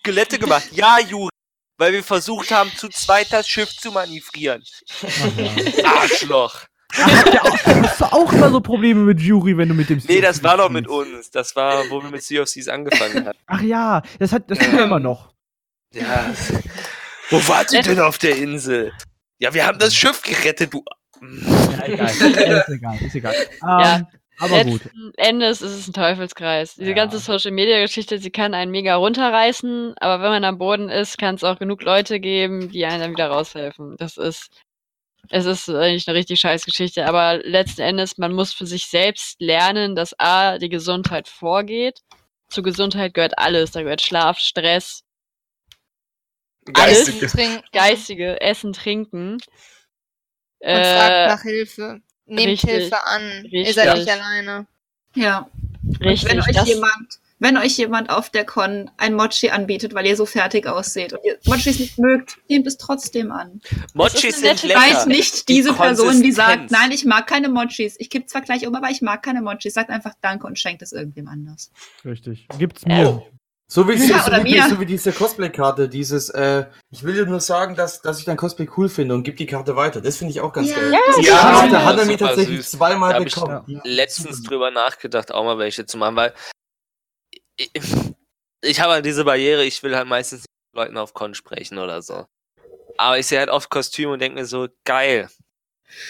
Skelette gemacht. Ja, Juri, weil wir versucht haben, zu zweit das Schiff zu manövrieren. Arschloch. Ihr auch, hast du auch immer so Probleme mit Juri, wenn du mit dem Nee, Sea of das war doch mit uns. Das war, wo wir mit Sea of Thieves angefangen haben. Ach ja, das hat das er immer noch. Ja. Wo wart ihr denn auf der Insel? Ja, wir haben das Schiff gerettet, du. Ja, egal. Ist egal, ist egal. Ja. Ähm, aber gut. Letzten Endes ist es ein Teufelskreis. Diese Ja. ganze Social Media Geschichte, sie kann einen mega runterreißen, aber wenn man am Boden ist, kann es auch genug Leute geben, die einen dann wieder raushelfen. Das ist, es ist eigentlich eine richtig scheiß Geschichte, aber letzten Endes, man muss für sich selbst lernen, dass A, die Gesundheit vorgeht. Zur Gesundheit gehört alles. Da gehört Schlaf, Stress, Alles? Geistige. Trinken. geistige Essen, Trinken. Und fragt Äh, nach Hilfe. Nehmt richtig, Hilfe an. Ihr richtig. seid nicht alleine. Ja. richtig. wenn euch das, jemand, wenn euch jemand auf der Con ein Mochi anbietet, weil ihr so fertig aussieht und ihr Mochis nicht mögt, nehmt es trotzdem an. Mochis sind lecker. Seid nicht Die diese Person, die sagt, nein, ich mag keine Mochis. Ich kipp zwar gleich um, aber ich mag keine Mochis. Sagt einfach Danke und schenkt es irgendwem anders. Richtig. Gibt's mir. Oh. So wie, Ja, so, wie, so wie diese Cosplay-Karte, dieses, äh, ich will dir nur sagen, dass, dass ich dein Cosplay cool finde und gib die Karte weiter. Das finde ich auch ganz Ja. geil. Ja, Die ja, Karte hat er mir süß. tatsächlich zweimal Da ich- bekommen. Die- letztens drüber nachgedacht, auch mal welche zu machen, weil ich, ich habe halt diese Barriere, ich will halt meistens nicht mit Leuten auf Con sprechen oder so. Aber ich sehe halt oft Kostüme und denke mir so, geil.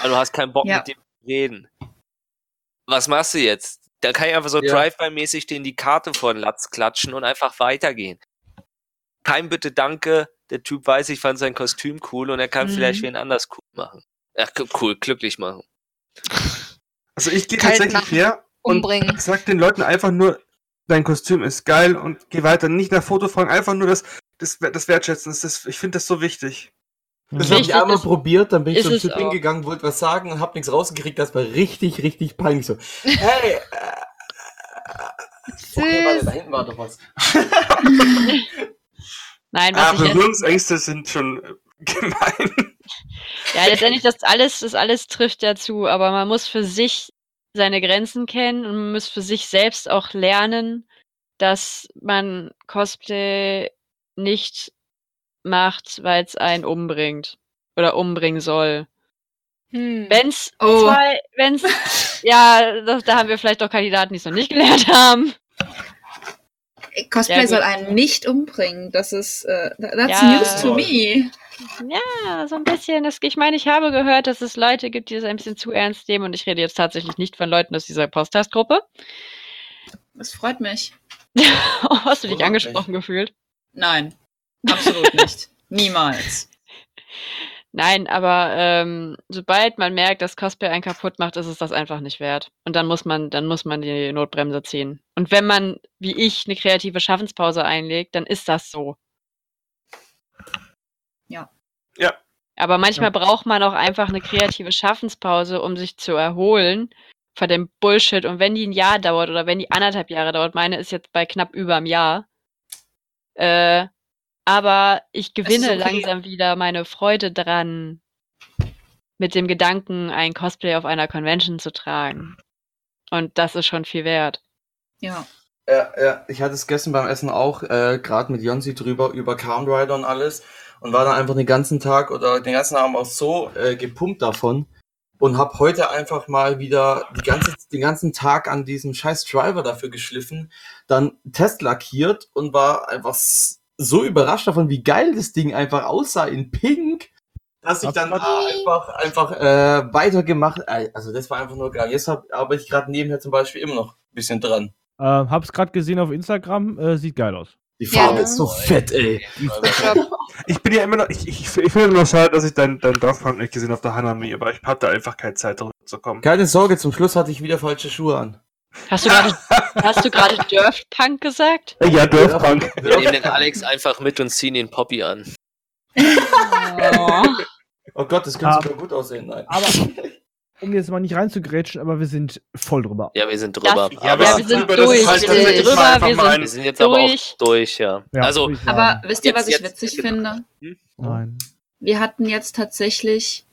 Aber du hast keinen Bock Ja. mit dem zu reden. Was machst du jetzt? Da kann ich einfach so Ja. Drive-By-mäßig den die Karte vor den Latz klatschen und einfach weitergehen. Kein Bitte Danke, der Typ weiß, ich fand sein Kostüm cool und er kann Mhm. vielleicht wen anders cool machen. Ja, cool, glücklich machen. Also ich gehe tatsächlich her und Umbringen. sag den Leuten einfach nur, dein Kostüm ist geil und geh weiter. Nicht nach Foto fragen, einfach nur das, das, das Wertschätzen. Das ist, ich finde das so wichtig. Das habe ich einmal ist- probiert, dann bin ich zum Typ auch. hingegangen, wollte was sagen und hab nichts rausgekriegt. Das war richtig, richtig peinlich so. Hey, äh, okay, warte, da hinten war doch was. nein, was ich jetzt Berührungsängste sind schon äh, gemein. Ja, letztendlich das alles, das alles trifft ja zu, aber man muss für sich seine Grenzen kennen und man muss für sich selbst auch lernen, dass man Cosplay nicht macht, weil es einen umbringt oder umbringen soll. Hm. Wenn's Oh. zwei, wenn's, ja, das, da haben wir vielleicht auch Kandidaten, die es noch nicht gelernt haben. Cosplay Ja, soll einen nicht umbringen. Das ist, äh, that's Ja. news to me. Ja, so ein bisschen. Das, ich meine, ich habe gehört, dass es Leute gibt, die es ein bisschen zu ernst nehmen und ich rede jetzt tatsächlich nicht von Leuten aus dieser Podcast-Gruppe. Das freut mich. Oh, hast du dich angesprochen gefühlt? Nein, absolut nicht. Niemals. Nein, aber ähm, sobald man merkt, dass Cosplay einen kaputt macht, ist es das einfach nicht wert. Und dann muss man, dann muss man die Notbremse ziehen. Und wenn man, wie ich, eine kreative Schaffenspause einlegt, dann ist das so. Ja. Ja. Aber manchmal Ja. braucht man auch einfach eine kreative Schaffenspause, um sich zu erholen von dem Bullshit. Und wenn die ein Jahr dauert oder wenn die anderthalb Jahre dauert, meine ist jetzt bei knapp über einem Jahr, äh, aber ich gewinne okay. langsam wieder meine Freude dran, mit dem Gedanken, ein Cosplay auf einer Convention zu tragen. Und das ist schon viel wert. Ja. Ja, ja, ich hatte es gestern beim Essen auch, äh, gerade mit Jonsi drüber, über Calm Rider und alles und war dann einfach den ganzen Tag oder den ganzen Abend auch so äh, gepumpt davon und hab heute einfach mal wieder die ganze, den ganzen Tag an diesem scheiß Driver dafür geschliffen, dann Test lackiert und war einfach so überrascht davon, wie geil das Ding einfach aussah in Pink, dass ich dann einfach, einfach äh, weitergemacht, äh, also das war einfach nur geil. Jetzt hab, arbeite ich gerade nebenher zum Beispiel immer noch ein bisschen dran. Äh, hab's gerade gesehen auf Instagram, äh, sieht geil aus. Die Farbe Ja. ist so fett, ey. Ich bin ja immer noch, ich, ich, ich finde immer noch schade, dass ich deinen dein Dorfpunk nicht gesehen habe auf der Hanami, aber ich hatte einfach keine Zeit, darüber zu kommen. Keine Sorge, zum Schluss hatte ich wieder falsche Schuhe an. Hast du gerade, hast du gerade Dirt Punk gesagt? Ja, Dorfpunk. Wir nehmen den Alex einfach mit und ziehen den Poppy an. Oh. Oh Gott, das könnte Ah. sogar gut aussehen. Nein. Aber, um jetzt mal nicht reinzugrätschen, aber wir sind voll drüber. Ja, wir sind drüber. Das- Ja, aber Ja, wir sind drüber, das ist durch, halt wir sind drüber, wir sind wir sind jetzt aber durch. auch durch, ja. Ja, also, sagen. Aber wisst ihr, Jetzt- was ich witzig finde? Nein. Wir hatten jetzt tatsächlich,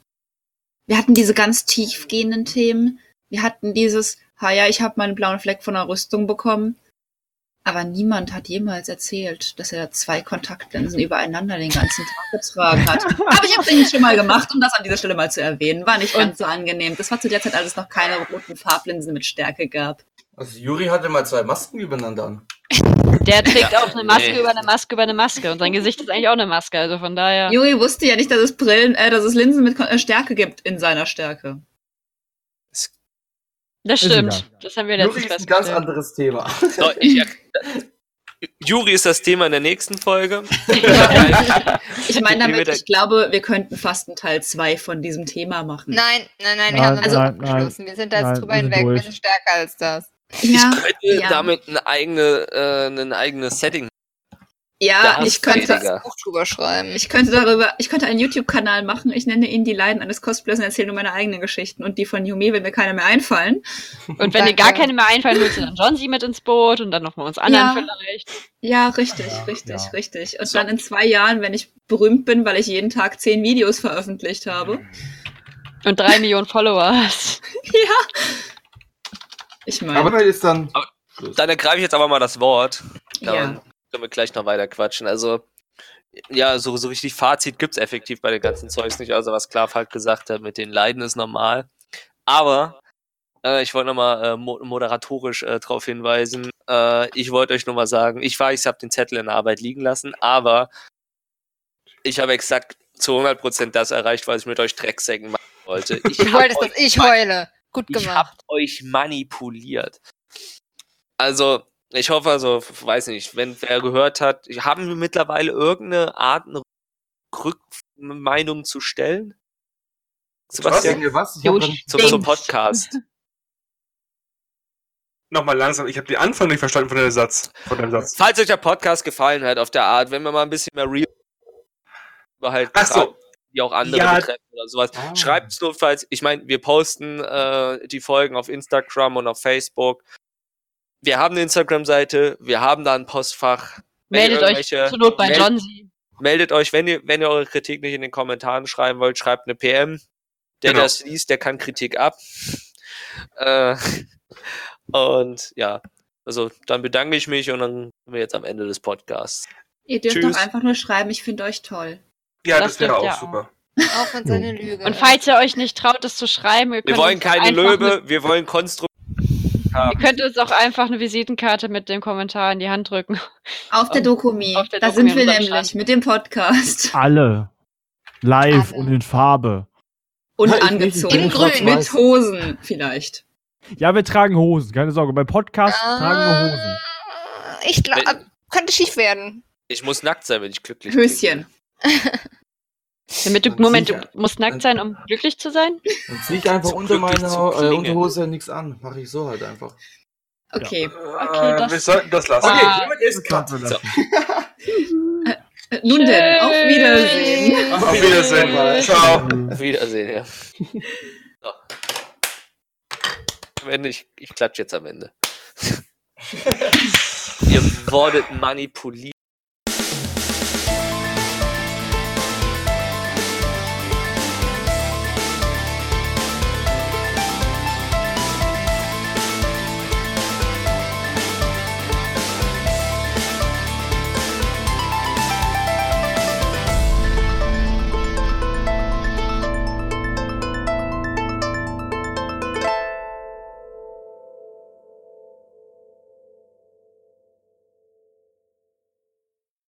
wir hatten diese ganz tiefgehenden Themen. Wir hatten dieses, ha ja, ich habe meinen blauen Fleck von der Rüstung bekommen. Aber niemand hat jemals erzählt, dass er zwei Kontaktlinsen übereinander den ganzen Tag getragen hat. Aber ich habe den schon mal gemacht, um das an dieser Stelle mal zu erwähnen. War nicht ganz so angenehm. Das war zu der Zeit, als es noch keine roten Farblinsen mit Stärke gab. Also Juri hatte mal zwei Masken übereinander an. Der trägt auch eine Maske nee. über eine Maske über eine Maske. Und sein Gesicht ist eigentlich auch eine Maske. Also von daher. Juri wusste ja nicht, dass es Brillen, äh, dass es Linsen mit äh, Stärke gibt in seiner Stärke. Das Ist stimmt. egal. Das haben wir Juri letztens ist ein ganz anderes Thema. so, ich, Juri ist das Thema in der nächsten Folge. Ich meine damit, ich glaube, wir könnten fast einen Teil 2 von diesem Thema machen. Nein, nein, nein, wir Nein, haben das also- nein, abgeschlossen. Wir sind da jetzt drüber wir sind hinweg. Wir sind stärker als das. Ja, ich könnte ja. damit eine eigene, äh, ein eigenes Setting. Ja Das ich könnte. Buch drüber schreiben. ich könnte darüber, ich könnte einen YouTube-Kanal machen. Ich nenne ihn die Leiden eines Cosplayers und erzähle nur meine eigenen Geschichten und die von Yume, wenn mir keine mehr einfallen. Und wenn dir gar keine mehr einfallen, holst du dann John sie mit ins Boot und dann noch mal uns anderen Ja. vielleicht. Ja, richtig, Ja, richtig, ja. richtig. Und So. dann in zwei Jahren, wenn ich berühmt bin, weil ich jeden Tag zehn Videos veröffentlicht habe. Und drei Millionen Follower hast. Ja. Ich meine, Aber ist dann. Dann ergreife ich jetzt aber mal das Wort. Ja. Können wir gleich noch weiter quatschen. Also, ja, so, so richtig Fazit gibt's effektiv bei den ganzen Zeugs nicht. Also, was Klav halt gesagt hat, mit den Leiden ist normal. Aber äh, ich wollte nochmal äh, mo moderatorisch äh, darauf hinweisen. Äh, ich wollte euch nochmal sagen, ich weiß, ich habe den Zettel in der Arbeit liegen lassen, aber ich habe exakt zu 100% das erreicht, was ich mit euch Drecksäcken machen wollte. Ich Du wolltest, dass ich heule. Gut ich gemacht. hab euch manipuliert. Also, ich hoffe, also, weiß nicht, wenn wer gehört hat, haben wir mittlerweile irgendeine Art, eine Rückmeinung zu stellen? Sebastian, Was? was? Ich zum, zum Podcast. Nochmal langsam, ich habe den Anfang nicht verstanden von dem Satz. Von dem Satz. Falls euch der Podcast gefallen hat, auf der Art, wenn wir mal ein bisschen mehr real über halt Ach so. Die auch andere Ja. betreffen oder sowas. Ah. Schreibt's notfalls. Ich meine, wir posten äh, die Folgen auf Instagram und auf Facebook. Wir haben eine Instagram-Seite, wir haben da ein Postfach. Meldet euch zur Not bei meld- John sie. Meldet euch, wenn ihr, wenn ihr eure Kritik nicht in den Kommentaren schreiben wollt, schreibt eine PM. Der, Genau. der das liest, der kann Kritik ab. Äh, und ja, also dann bedanke ich mich und dann sind wir jetzt am Ende des Podcasts. Ihr dürft Tschüss. doch einfach nur schreiben, ich finde euch toll. Ja, Das das, wäre auch ihr auch. super. Auch wenn seine Lüge. Und falls ihr euch nicht traut, das zu schreiben, ihr Wir könnt wollen uns keine Löwe, wir wollen konstruktiv haben. ihr könnt uns auch einfach eine Visitenkarte mit dem Kommentar in die Hand drücken. Auf der Dokumi. Auf der da Dokumi sind wir nämlich mit dem Podcast. Alle. Live Alle. und in Farbe. Und ich- angezogen. In grün. Mit Hosen vielleicht. Ja, wir tragen Hosen, keine Sorge. Beim Podcast tragen wir Hosen. Ah, Ich glaube, könnte schief werden. Ich muss nackt sein, wenn ich glücklich bin. Höschen. Damit du, Dann Moment, du musst nackt sein, um glücklich zu sein? Dann zieh ich einfach unter meiner äh. Unterhose nichts an. Mache ich so halt einfach. Okay. Okay, äh, das- wir sollten das lassen. Okay. Ah. hiermit ist Cut. So. Äh, Nun denn, auf Wiedersehen. Auf Wiedersehen. Ciao. Auf Wiedersehen, ja. So. Am Ende, ich, ich klatsche jetzt am Ende. Ihr wurdet manipuliert.